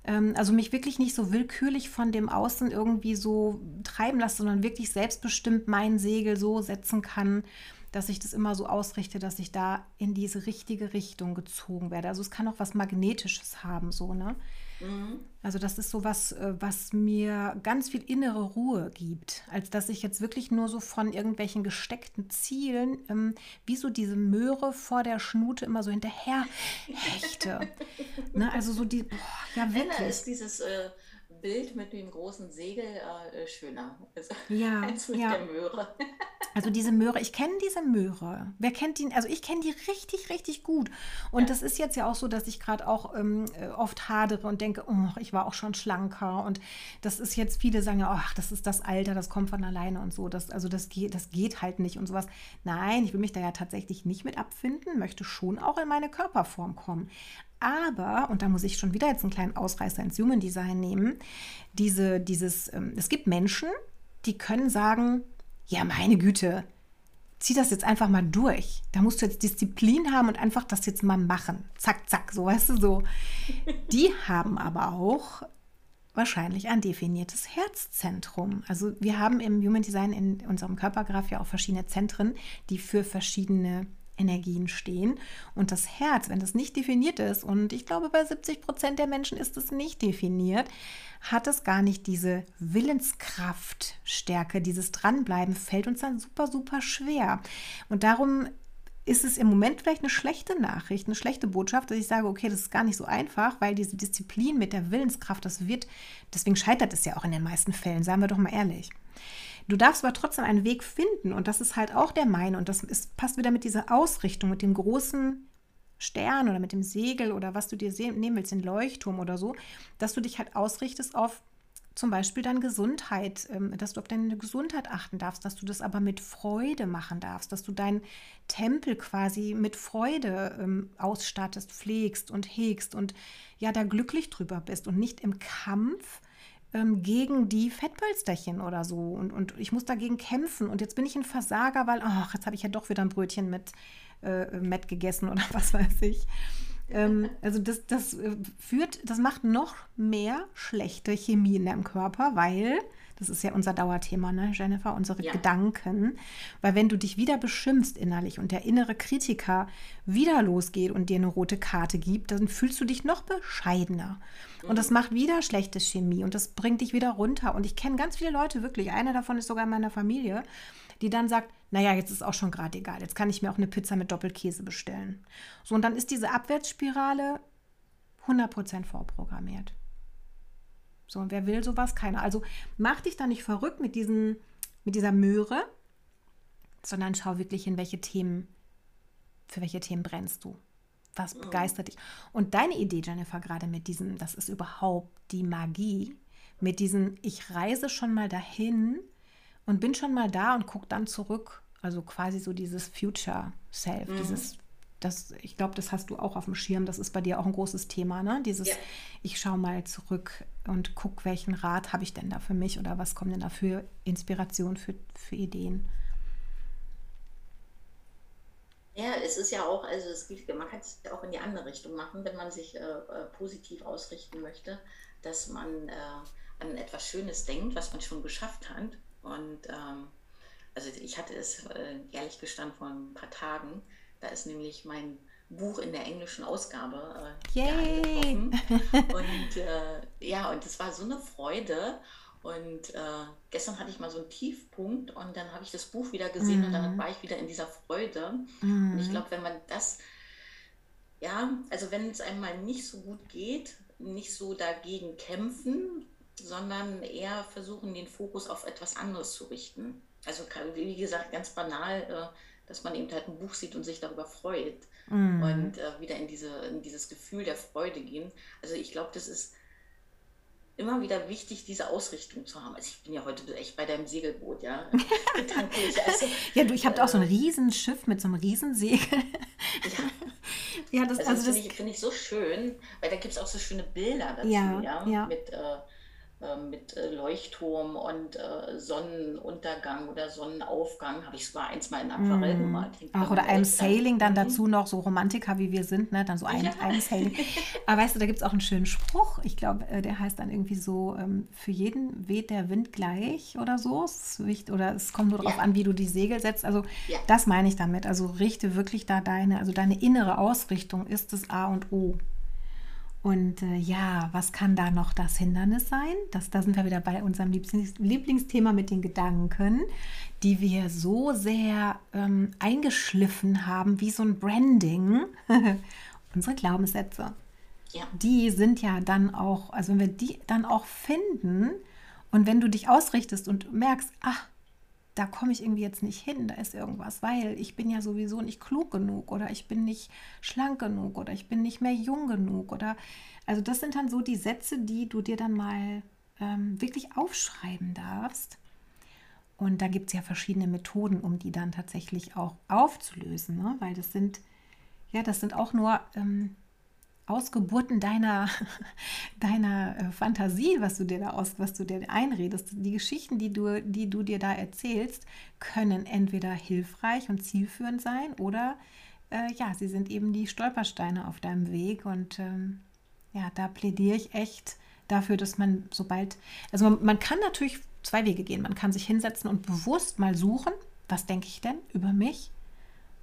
ähm, also mich wirklich nicht so willkürlich von dem Außen irgendwie so treiben lasse, sondern wirklich selbstbestimmt mein Segel so setzen kann, dass ich das immer so ausrichte, dass ich da in diese richtige Richtung gezogen werde. Also es kann auch was Magnetisches haben, so, ne? Mhm. Also das ist so was, äh, was mir ganz viel innere Ruhe gibt, als dass ich jetzt wirklich nur so von irgendwelchen gesteckten Zielen, ähm, wie so diese Möhre vor der Schnute immer so hinterher hechte. ne? Also so die, boah, ja wirklich. Anna ist dieses... Äh Bild mit dem großen Segel äh, schöner also, ja, als mit ja. der Möhre. also diese Möhre, ich kenne diese Möhre. Wer kennt die? Also ich kenne die richtig, richtig gut. Und ja. das ist jetzt ja auch so, dass ich gerade auch ähm, äh, oft hadere und denke, oh, ich war auch schon schlanker. Und das ist jetzt, viele sagen ja, ach, das ist das Alter, das kommt von alleine und so. Das, also das geht, das geht halt nicht und sowas. Nein, ich will mich da ja tatsächlich nicht mit abfinden, möchte schon auch in meine Körperform kommen. Aber, und da muss ich schon wieder jetzt einen kleinen Ausreißer ins Human Design nehmen, diese, dieses, ähm, es gibt Menschen, die können sagen, ja, meine Güte, zieh das jetzt einfach mal durch. Da musst du jetzt Disziplin haben und einfach das jetzt mal machen. Zack, zack, so weißt du so. Die haben aber auch wahrscheinlich ein definiertes Herzzentrum. Also wir haben im Human Design in unserem Körpergraph ja auch verschiedene Zentren, die für verschiedene Energien stehen. Und das Herz, wenn das nicht definiert ist, und ich glaube, bei 70 Prozent der Menschen ist es nicht definiert, hat es gar nicht diese Willenskraftstärke, dieses Dranbleiben, fällt uns dann super, super schwer. Und darum ist es im Moment vielleicht eine schlechte Nachricht, eine schlechte Botschaft, dass ich sage, okay, das ist gar nicht so einfach, weil diese Disziplin mit der Willenskraft, das wird, deswegen scheitert es ja auch in den meisten Fällen, sagen wir doch mal ehrlich. Du darfst aber trotzdem einen Weg finden und das ist halt auch der meine und das ist, passt wieder mit dieser Ausrichtung, mit dem großen Stern oder mit dem Segel oder was du dir nehmen willst, den Leuchtturm oder so, dass du dich halt ausrichtest auf zum Beispiel deine Gesundheit, ähm, dass du auf deine Gesundheit achten darfst, dass du das aber mit Freude machen darfst, dass du deinen Tempel quasi mit Freude ähm, ausstattest, pflegst und hegst und ja, da glücklich drüber bist und nicht im Kampf ähm, gegen die Fettpölsterchen oder so. Und, und ich muss dagegen kämpfen. Und jetzt bin ich ein Versager, weil, ach, jetzt habe ich ja doch wieder ein Brötchen mit äh, Met gegessen oder was weiß ich. Ähm, also das, das äh, führt, das macht noch mehr schlechte Chemie in deinem Körper, weil Das ist ja unser Dauerthema, ne, Jennifer, unsere ja. Gedanken. Weil wenn du dich wieder beschimpfst innerlich und der innere Kritiker wieder losgeht und dir eine rote Karte gibt, dann fühlst du dich noch bescheidener. Und das mhm. macht wieder schlechte Chemie und das bringt dich wieder runter. Und ich kenne ganz viele Leute, wirklich. Einer davon ist sogar in meiner Familie, die dann sagt, naja, jetzt ist auch schon gerade egal. Jetzt kann ich mir auch eine Pizza mit Doppelkäse bestellen. So, und dann ist diese Abwärtsspirale 100% vorprogrammiert. So, und wer will sowas? Keiner. Also mach dich da nicht verrückt mit, diesen, mit dieser Möhre, sondern schau wirklich in welche Themen, für welche Themen brennst du. Was begeistert dich? Und deine Idee, Jennifer, gerade mit diesem, das ist überhaupt die Magie, mit diesem, ich reise schon mal dahin und bin schon mal da und gucke dann zurück. Also quasi so dieses Future Self, mhm. dieses das, ich glaube, das hast du auch auf dem Schirm. Das ist bei dir auch ein großes Thema, ne? Dieses, ja. ich schaue mal zurück und gucke, welchen Rat habe ich denn da für mich oder was kommt denn da für Inspiration, für, für Ideen. Ja, es ist ja auch, also es gibt, man kann es auch in die andere Richtung machen, wenn man sich äh, äh, positiv ausrichten möchte, dass man äh, an etwas Schönes denkt, was man schon geschafft hat. Und ähm, also ich hatte es äh, ehrlich gestanden vor ein paar Tagen, da ist nämlich mein Buch in der englischen Ausgabe äh, Yay. Und äh, ja, und es war so eine Freude. Und äh, gestern hatte ich mal so einen Tiefpunkt und dann habe ich das Buch wieder gesehen mhm. und dann mhm. war ich wieder in dieser Freude. Mhm. Und ich mhm. glaube, wenn man das, ja, also wenn es einem mal nicht so gut geht, nicht so dagegen kämpfen, sondern eher versuchen, den Fokus auf etwas anderes zu richten. Also wie gesagt, ganz banal, äh, dass man eben halt ein Buch sieht und sich darüber freut mm. und äh, wieder in, diese, in dieses Gefühl der Freude gehen. Also ich glaube, das ist immer wieder wichtig, diese Ausrichtung zu haben. Also ich bin ja heute echt bei deinem Segelboot, ja. Also, ja, du, ich habe äh, auch so ein Riesenschiff mit so einem Riesensegel. ja. ja, das, also also das finde ich, find ich so schön, weil da gibt es auch so schöne Bilder dazu, ja. ja, ja. Mit, äh, mit äh, Leuchtturm und äh, Sonnenuntergang oder Sonnenaufgang. Habe ich sogar eins mal in Aquarell mm. gemalt. Ach, oder einem Sailing dann mhm. dazu noch, so Romantiker wie wir sind, ne? dann so ein, ja. ein Sailing. Aber weißt du, da gibt es auch einen schönen Spruch. Ich glaube, äh, der heißt dann irgendwie so, ähm, für jeden weht der Wind gleich oder so. Oder es kommt nur darauf ja. an, wie du die Segel setzt. Also ja. das meine ich damit. Also richte wirklich da deine, also deine innere Ausrichtung ist das A und O. Und äh, ja, was kann da noch das Hindernis sein? Das, da sind wir wieder bei unserem Lieblings Lieblingsthema mit den Gedanken, die wir so sehr ähm, eingeschliffen haben, wie so ein Branding. Unsere Glaubenssätze. Ja. Die sind ja dann auch, also wenn wir die dann auch finden und wenn du dich ausrichtest und merkst, ach, da komme ich irgendwie jetzt nicht hin, da ist irgendwas, weil ich bin ja sowieso nicht klug genug oder ich bin nicht schlank genug oder ich bin nicht mehr jung genug oder also das sind dann so die Sätze, die du dir dann mal ähm, wirklich aufschreiben darfst. Und da gibt es ja verschiedene Methoden, um die dann tatsächlich auch aufzulösen, ne? weil das sind ja, das sind auch nur ähm, Ausgeburten deiner, deiner äh, Fantasie, was du dir da aus, was du dir einredest. Die Geschichten, die du, die du dir da erzählst, können entweder hilfreich und zielführend sein oder äh, ja, sie sind eben die Stolpersteine auf deinem Weg. Und ähm, ja, da plädiere ich echt dafür, dass man sobald, also man, man kann natürlich zwei Wege gehen. Man kann sich hinsetzen und bewusst mal suchen, was denke ich denn über mich?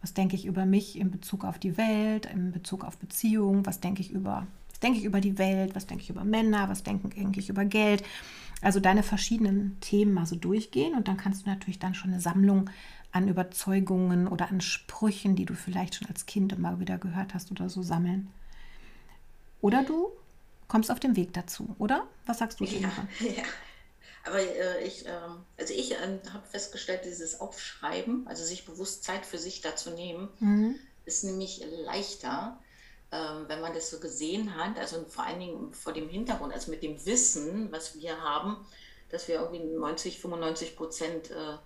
Was denke ich über mich in Bezug auf die Welt, in Bezug auf Beziehungen? Was denke ich über, was denke ich über die Welt? Was denke ich über Männer? Was denke, denke ich über Geld? Also deine verschiedenen Themen mal so durchgehen und dann kannst du natürlich dann schon eine Sammlung an Überzeugungen oder an Sprüchen, die du vielleicht schon als Kind immer wieder gehört hast oder so sammeln. Oder du kommst auf dem Weg dazu, oder? Was sagst du? Ja, ja. Aber äh, ich, äh, also ich äh, habe festgestellt, dieses Aufschreiben, also sich bewusst Zeit für sich dazu nehmen, mhm. ist nämlich leichter, ähm, wenn man das so gesehen hat, also vor allen Dingen vor dem Hintergrund, also mit dem Wissen, was wir haben, dass wir irgendwie 90, 95 Prozent äh,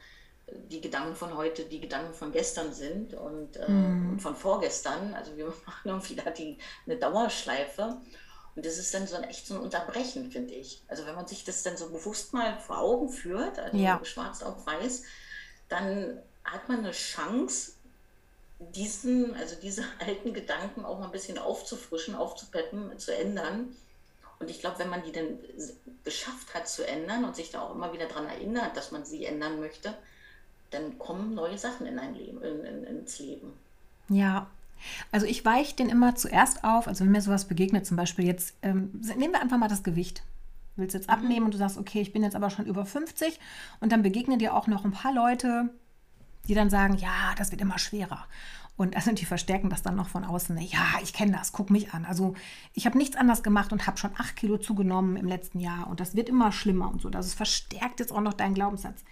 die Gedanken von heute, die Gedanken von gestern sind und, äh, mhm. und von vorgestern. Also wir machen irgendwie da die, eine Dauerschleife. Und das ist dann so ein echt so ein Unterbrechen, finde ich. Also wenn man sich das dann so bewusst mal vor Augen führt, also ja. schwarz auf weiß, dann hat man eine Chance, diesen, also diese alten Gedanken auch mal ein bisschen aufzufrischen, aufzupeppen, zu ändern. Und ich glaube, wenn man die dann geschafft hat zu ändern und sich da auch immer wieder daran erinnert, dass man sie ändern möchte, dann kommen neue Sachen in ein Leben, in, in, ins Leben. Ja, also ich weiche den immer zuerst auf, also wenn mir sowas begegnet, zum Beispiel jetzt, ähm, nehmen wir einfach mal das Gewicht. Du willst jetzt mhm. abnehmen und du sagst, okay, ich bin jetzt aber schon über 50 und dann begegnen dir auch noch ein paar Leute, die dann sagen, ja, das wird immer schwerer. Und also die verstärken das dann noch von außen. Ja, ich kenne das, guck mich an. Also ich habe nichts anderes gemacht und habe schon acht Kilo zugenommen im letzten Jahr und das wird immer schlimmer und so. Das verstärkt jetzt auch noch deinen Glaubenssatz.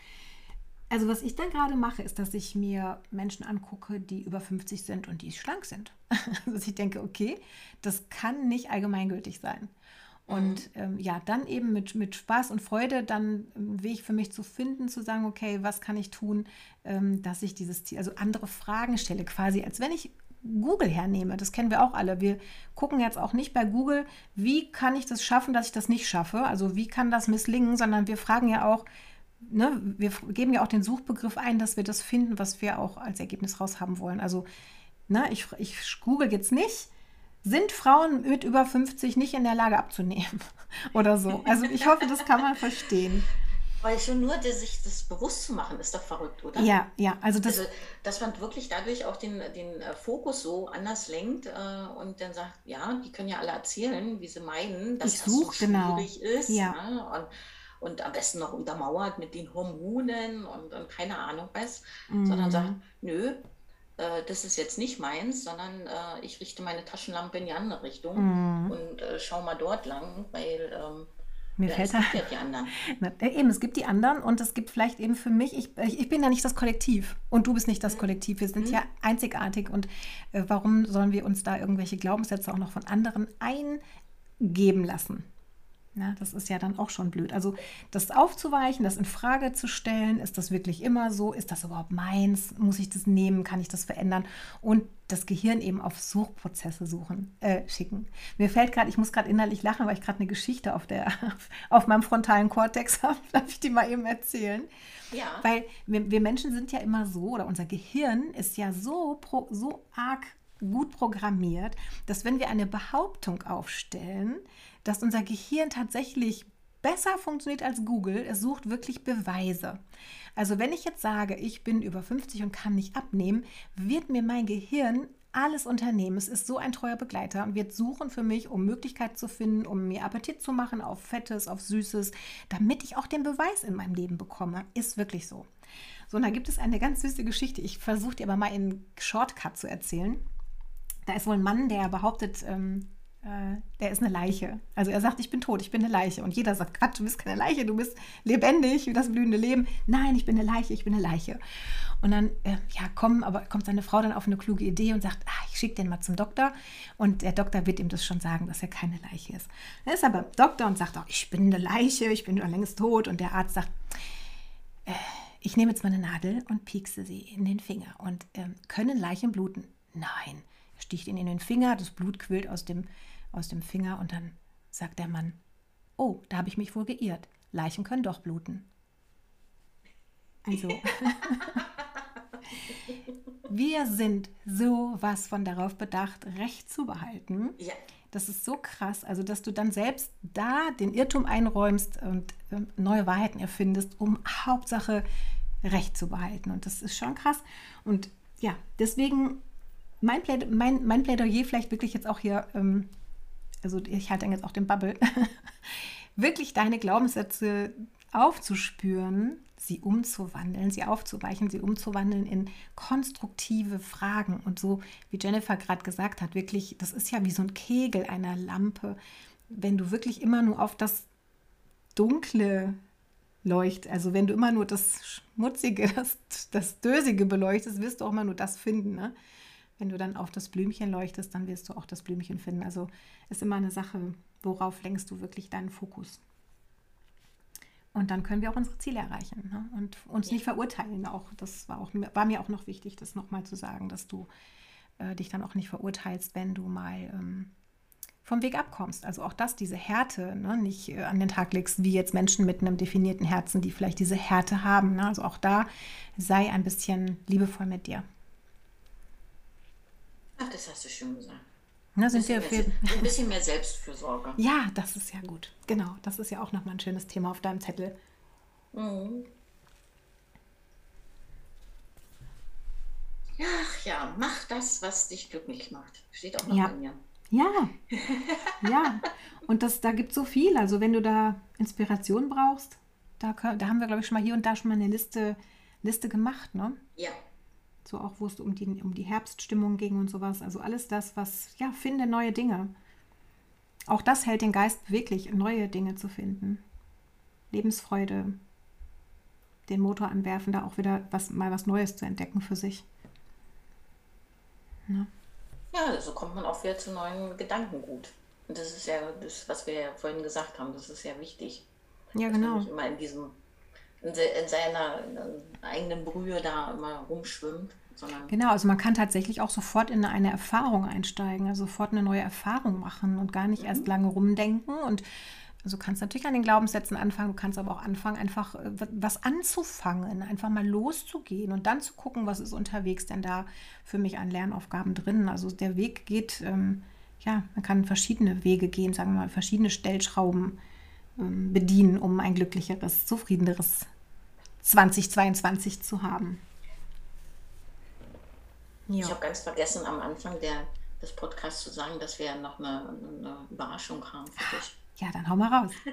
Also was ich dann gerade mache, ist, dass ich mir Menschen angucke, die über 50 sind und die schlank sind. Also ich denke, okay, das kann nicht allgemeingültig sein. Und mhm. ähm, ja, dann eben mit, mit Spaß und Freude dann einen Weg für mich zu finden, zu sagen, okay, was kann ich tun, ähm, dass ich dieses Ziel, also andere Fragen stelle, quasi, als wenn ich Google hernehme. Das kennen wir auch alle. Wir gucken jetzt auch nicht bei Google, wie kann ich das schaffen, dass ich das nicht schaffe? Also wie kann das misslingen, sondern wir fragen ja auch, ne, wir geben ja auch den Suchbegriff ein, dass wir das finden, was wir auch als Ergebnis raus haben wollen. Also ne, ich, ich google jetzt nicht, sind Frauen mit über 50 nicht in der Lage abzunehmen oder so. Also ich hoffe, das kann man verstehen. Weil schon nur der, sich das bewusst zu machen, ist doch verrückt, oder? Ja, ja. Also, das also dass man wirklich dadurch auch den, den äh, Fokus so anders lenkt äh, und dann sagt, ja, die können ja alle erzählen, wie sie meinen, dass ich das such, so genau. schwierig genau. ist. Ja ne? und, und, am besten noch untermauert mit den Hormonen und, und keine Ahnung was, mhm. sondern sagt, nö, äh, das ist jetzt nicht meins, sondern äh, ich richte meine Taschenlampe in die andere Richtung mm. und äh, schau mal dort lang, weil ähm, mir ja, fällt es gibt ja die anderen. Na, eben, es gibt die anderen und es gibt vielleicht eben für mich, ich, ich bin ja nicht das Kollektiv und du bist nicht das mhm. Kollektiv. Wir sind mhm. ja einzigartig und äh, warum sollen wir uns da irgendwelche Glaubenssätze auch noch von anderen eingeben lassen? Ja, das ist ja dann auch schon blöd. Also das aufzuweichen, das in Frage zu stellen, ist das wirklich immer so? Ist das überhaupt meins? Muss ich das nehmen? Kann ich das verändern? Und das Gehirn eben auf Suchprozesse suchen, äh, schicken. Mir fällt gerade, ich muss gerade innerlich lachen, weil ich gerade eine Geschichte auf, der, auf meinem frontalen Kortex habe. Darf ich die mal eben erzählen? Ja. Weil wir, wir Menschen sind ja immer so, oder unser Gehirn ist ja so, pro, so arg gut programmiert, dass wenn wir eine Behauptung aufstellen, dass unser Gehirn tatsächlich besser funktioniert als Google. Es sucht wirklich Beweise. Also wenn ich jetzt sage, ich bin über 50 und kann nicht abnehmen, wird mir mein Gehirn alles unternehmen. Es ist so ein treuer Begleiter und wird suchen für mich, um Möglichkeiten zu finden, um mir Appetit zu machen auf Fettes, auf Süßes, damit ich auch den Beweis in meinem Leben bekomme. Ist wirklich so. So, und da gibt es eine ganz süße Geschichte. Ich versuche dir aber mal in Shortcut zu erzählen. Da ist wohl ein Mann, der behauptet, ähm, äh, der ist eine Leiche. Also er sagt, ich bin tot, ich bin eine Leiche. Und jeder sagt, Quatsch, du bist keine Leiche, du bist lebendig wie das blühende Leben. Nein, ich bin eine Leiche, ich bin eine Leiche. Und dann, äh, ja, komm, aber kommt seine Frau dann auf eine kluge Idee und sagt, ah, ich schicke den mal zum Doktor. Und der Doktor wird ihm das schon sagen, dass er keine Leiche ist. Er ist aber Doktor und sagt auch, ich bin eine Leiche, ich bin schon längst tot. Und der Arzt sagt, äh, ich nehme jetzt meine Nadel und piekse sie in den Finger. Und äh, können Leichen bluten? Nein. Sticht ihn in den Finger, das Blut quillt aus dem aus dem Finger und dann sagt der Mann, oh, da habe ich mich wohl geirrt. Leichen können doch bluten. Also, wir sind so was von darauf bedacht, Recht zu behalten. Ja. Das ist so krass, also dass du dann selbst da den Irrtum einräumst und äh, neue Wahrheiten erfindest, um Hauptsache Recht zu behalten. Und das ist schon krass. Und ja, deswegen mein, Pläd mein, mein Plädoyer vielleicht wirklich jetzt auch hier ähm, also ich halte jetzt auch den Bubble, wirklich deine Glaubenssätze aufzuspüren, sie umzuwandeln, sie aufzuweichen, sie umzuwandeln in konstruktive Fragen. Und so wie Jennifer gerade gesagt hat, wirklich, das ist ja wie so ein Kegel einer Lampe. Wenn du wirklich immer nur auf das Dunkle leuchtest, also wenn du immer nur das Schmutzige, das, das Dösige beleuchtest, wirst du auch immer nur das finden. Ne? Wenn du dann auf das Blümchen leuchtest, dann wirst du auch das Blümchen finden. Also ist immer eine Sache, worauf lenkst du wirklich deinen Fokus. Und dann können wir auch unsere Ziele erreichen ne? und uns ja. nicht verurteilen. Auch das war, auch, war mir auch noch wichtig, das nochmal zu sagen, dass du äh, dich dann auch nicht verurteilst, wenn du mal ähm, vom Weg abkommst. Also auch das, diese Härte, ne? nicht äh, an den Tag legst, wie jetzt Menschen mit einem definierten Herzen, die vielleicht diese Härte haben. Ne? Also auch da sei ein bisschen liebevoll mit dir. Ach, das hast du schön gesagt. Na, sind wir Bisschen für, mehr, ein bisschen mehr Selbstfürsorge. ja, das ist ja gut. Genau, das ist ja auch nochmal ein schönes Thema auf deinem Zettel. Mhm. Ach ja, mach das, was dich glücklich macht. Steht auch noch Ja. bei mir. Ja, ja. Und das, da gibt es so viel. Also wenn du da Inspiration brauchst, da, da haben wir, glaube ich, schon mal hier und da schon mal eine Liste, Liste gemacht, ne? Ja, So auch, wo es um die, um die Herbststimmung ging und sowas. Also alles das, was, ja, finde neue Dinge. Auch das hält den Geist beweglich, neue Dinge zu finden. Lebensfreude, den Motor anwerfen, da auch wieder was, mal was Neues zu entdecken für sich. Ne? ja, so kommt man auch wieder zu neuen Gedankengut. Und das ist ja das, was wir ja vorhin gesagt haben, das ist ja wichtig. Ja, dass man genau. nicht immer in diesem, in, se- in seiner eigenen Brühe da immer rumschwimmt, sondern Genau, also man kann tatsächlich auch sofort in eine Erfahrung einsteigen, also sofort eine neue Erfahrung machen und gar nicht erst lange rumdenken. Und also du kannst natürlich an den Glaubenssätzen anfangen, du kannst aber auch anfangen, einfach äh, wa- was anzufangen, einfach mal loszugehen und dann zu gucken, was ist unterwegs denn da für mich an Lernaufgaben drin. Also der Weg geht, ähm, ja, man kann verschiedene Wege gehen, sagen wir mal, verschiedene Stellschrauben ähm, bedienen, um ein glücklicheres, zufriedeneres 2022 zu haben. ich habe ganz vergessen am Anfang der, des Podcasts zu sagen, dass wir noch eine, eine Überraschung haben für dich. Ja, dann hau mal raus.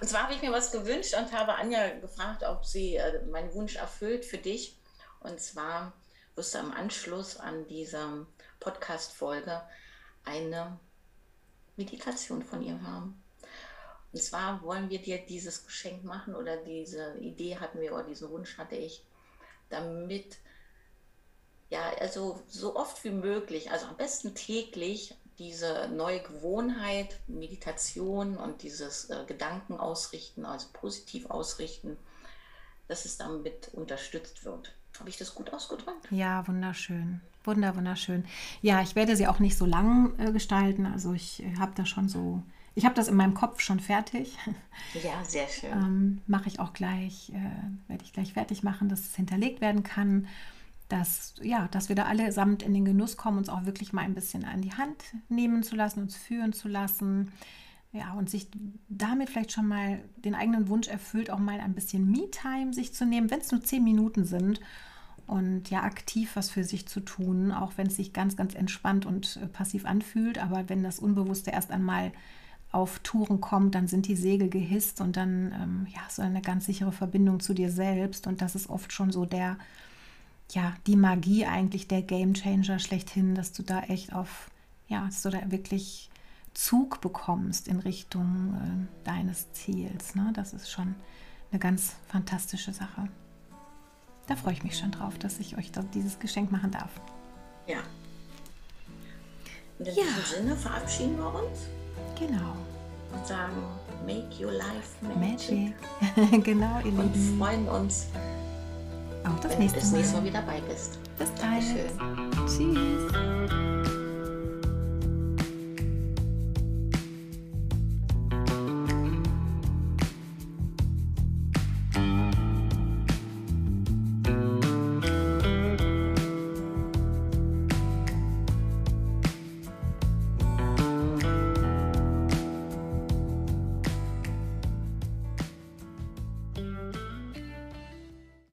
Und zwar habe ich mir was gewünscht und habe Anja gefragt, ob sie äh, meinen Wunsch erfüllt für dich. Und zwar wirst du im Anschluss an diese Podcast-Folge eine Meditation von ihr haben. Und zwar wollen wir dir dieses Geschenk machen oder diese Idee hatten wir oder diesen Wunsch hatte ich, damit ja, also so oft wie möglich, also am besten täglich diese neue Gewohnheit, Meditation und dieses äh, Gedanken ausrichten, also positiv ausrichten, dass es damit unterstützt wird. Habe ich das gut ausgedrückt? Ja, wunderschön. Wunder, wunderschön. Ja, ich werde sie auch nicht so lang äh, gestalten. Also ich äh, habe da schon so, ich habe das in meinem Kopf schon fertig. Ja, sehr schön. ähm, Mache ich auch gleich, äh, werde ich gleich fertig machen, dass es hinterlegt werden kann. Dass, ja, dass wir da allesamt in den Genuss kommen, uns auch wirklich mal ein bisschen an die Hand nehmen zu lassen, uns führen zu lassen. Ja, und sich damit vielleicht schon mal den eigenen Wunsch erfüllt, auch mal ein bisschen Me-Time sich zu nehmen, wenn es nur zehn Minuten sind. Und ja, aktiv was für sich zu tun, auch wenn es sich ganz, ganz entspannt und äh, passiv anfühlt. Aber wenn das Unbewusste erst einmal auf Touren kommt, dann sind die Segel gehisst und dann ähm, ja, so eine ganz sichere Verbindung zu dir selbst. Und das ist oft schon so der, ja, die Magie eigentlich, der Game Changer schlechthin, dass du da echt auf, ja, dass du da wirklich Zug bekommst in Richtung äh, deines Ziels. Ne? Das ist schon eine ganz fantastische Sache. Da freue ich mich schon drauf, dass ich euch da dieses Geschenk machen darf. Ja. Und in Ja. diesem Sinne verabschieden wir uns Genau. und sagen, make your life magic. Magic. genau, ihr Und Lieben. freuen uns, Auf das wenn du nächste das nächste Mal Mal. wieder dabei bist. Bis. Dankeschön. Tschüss.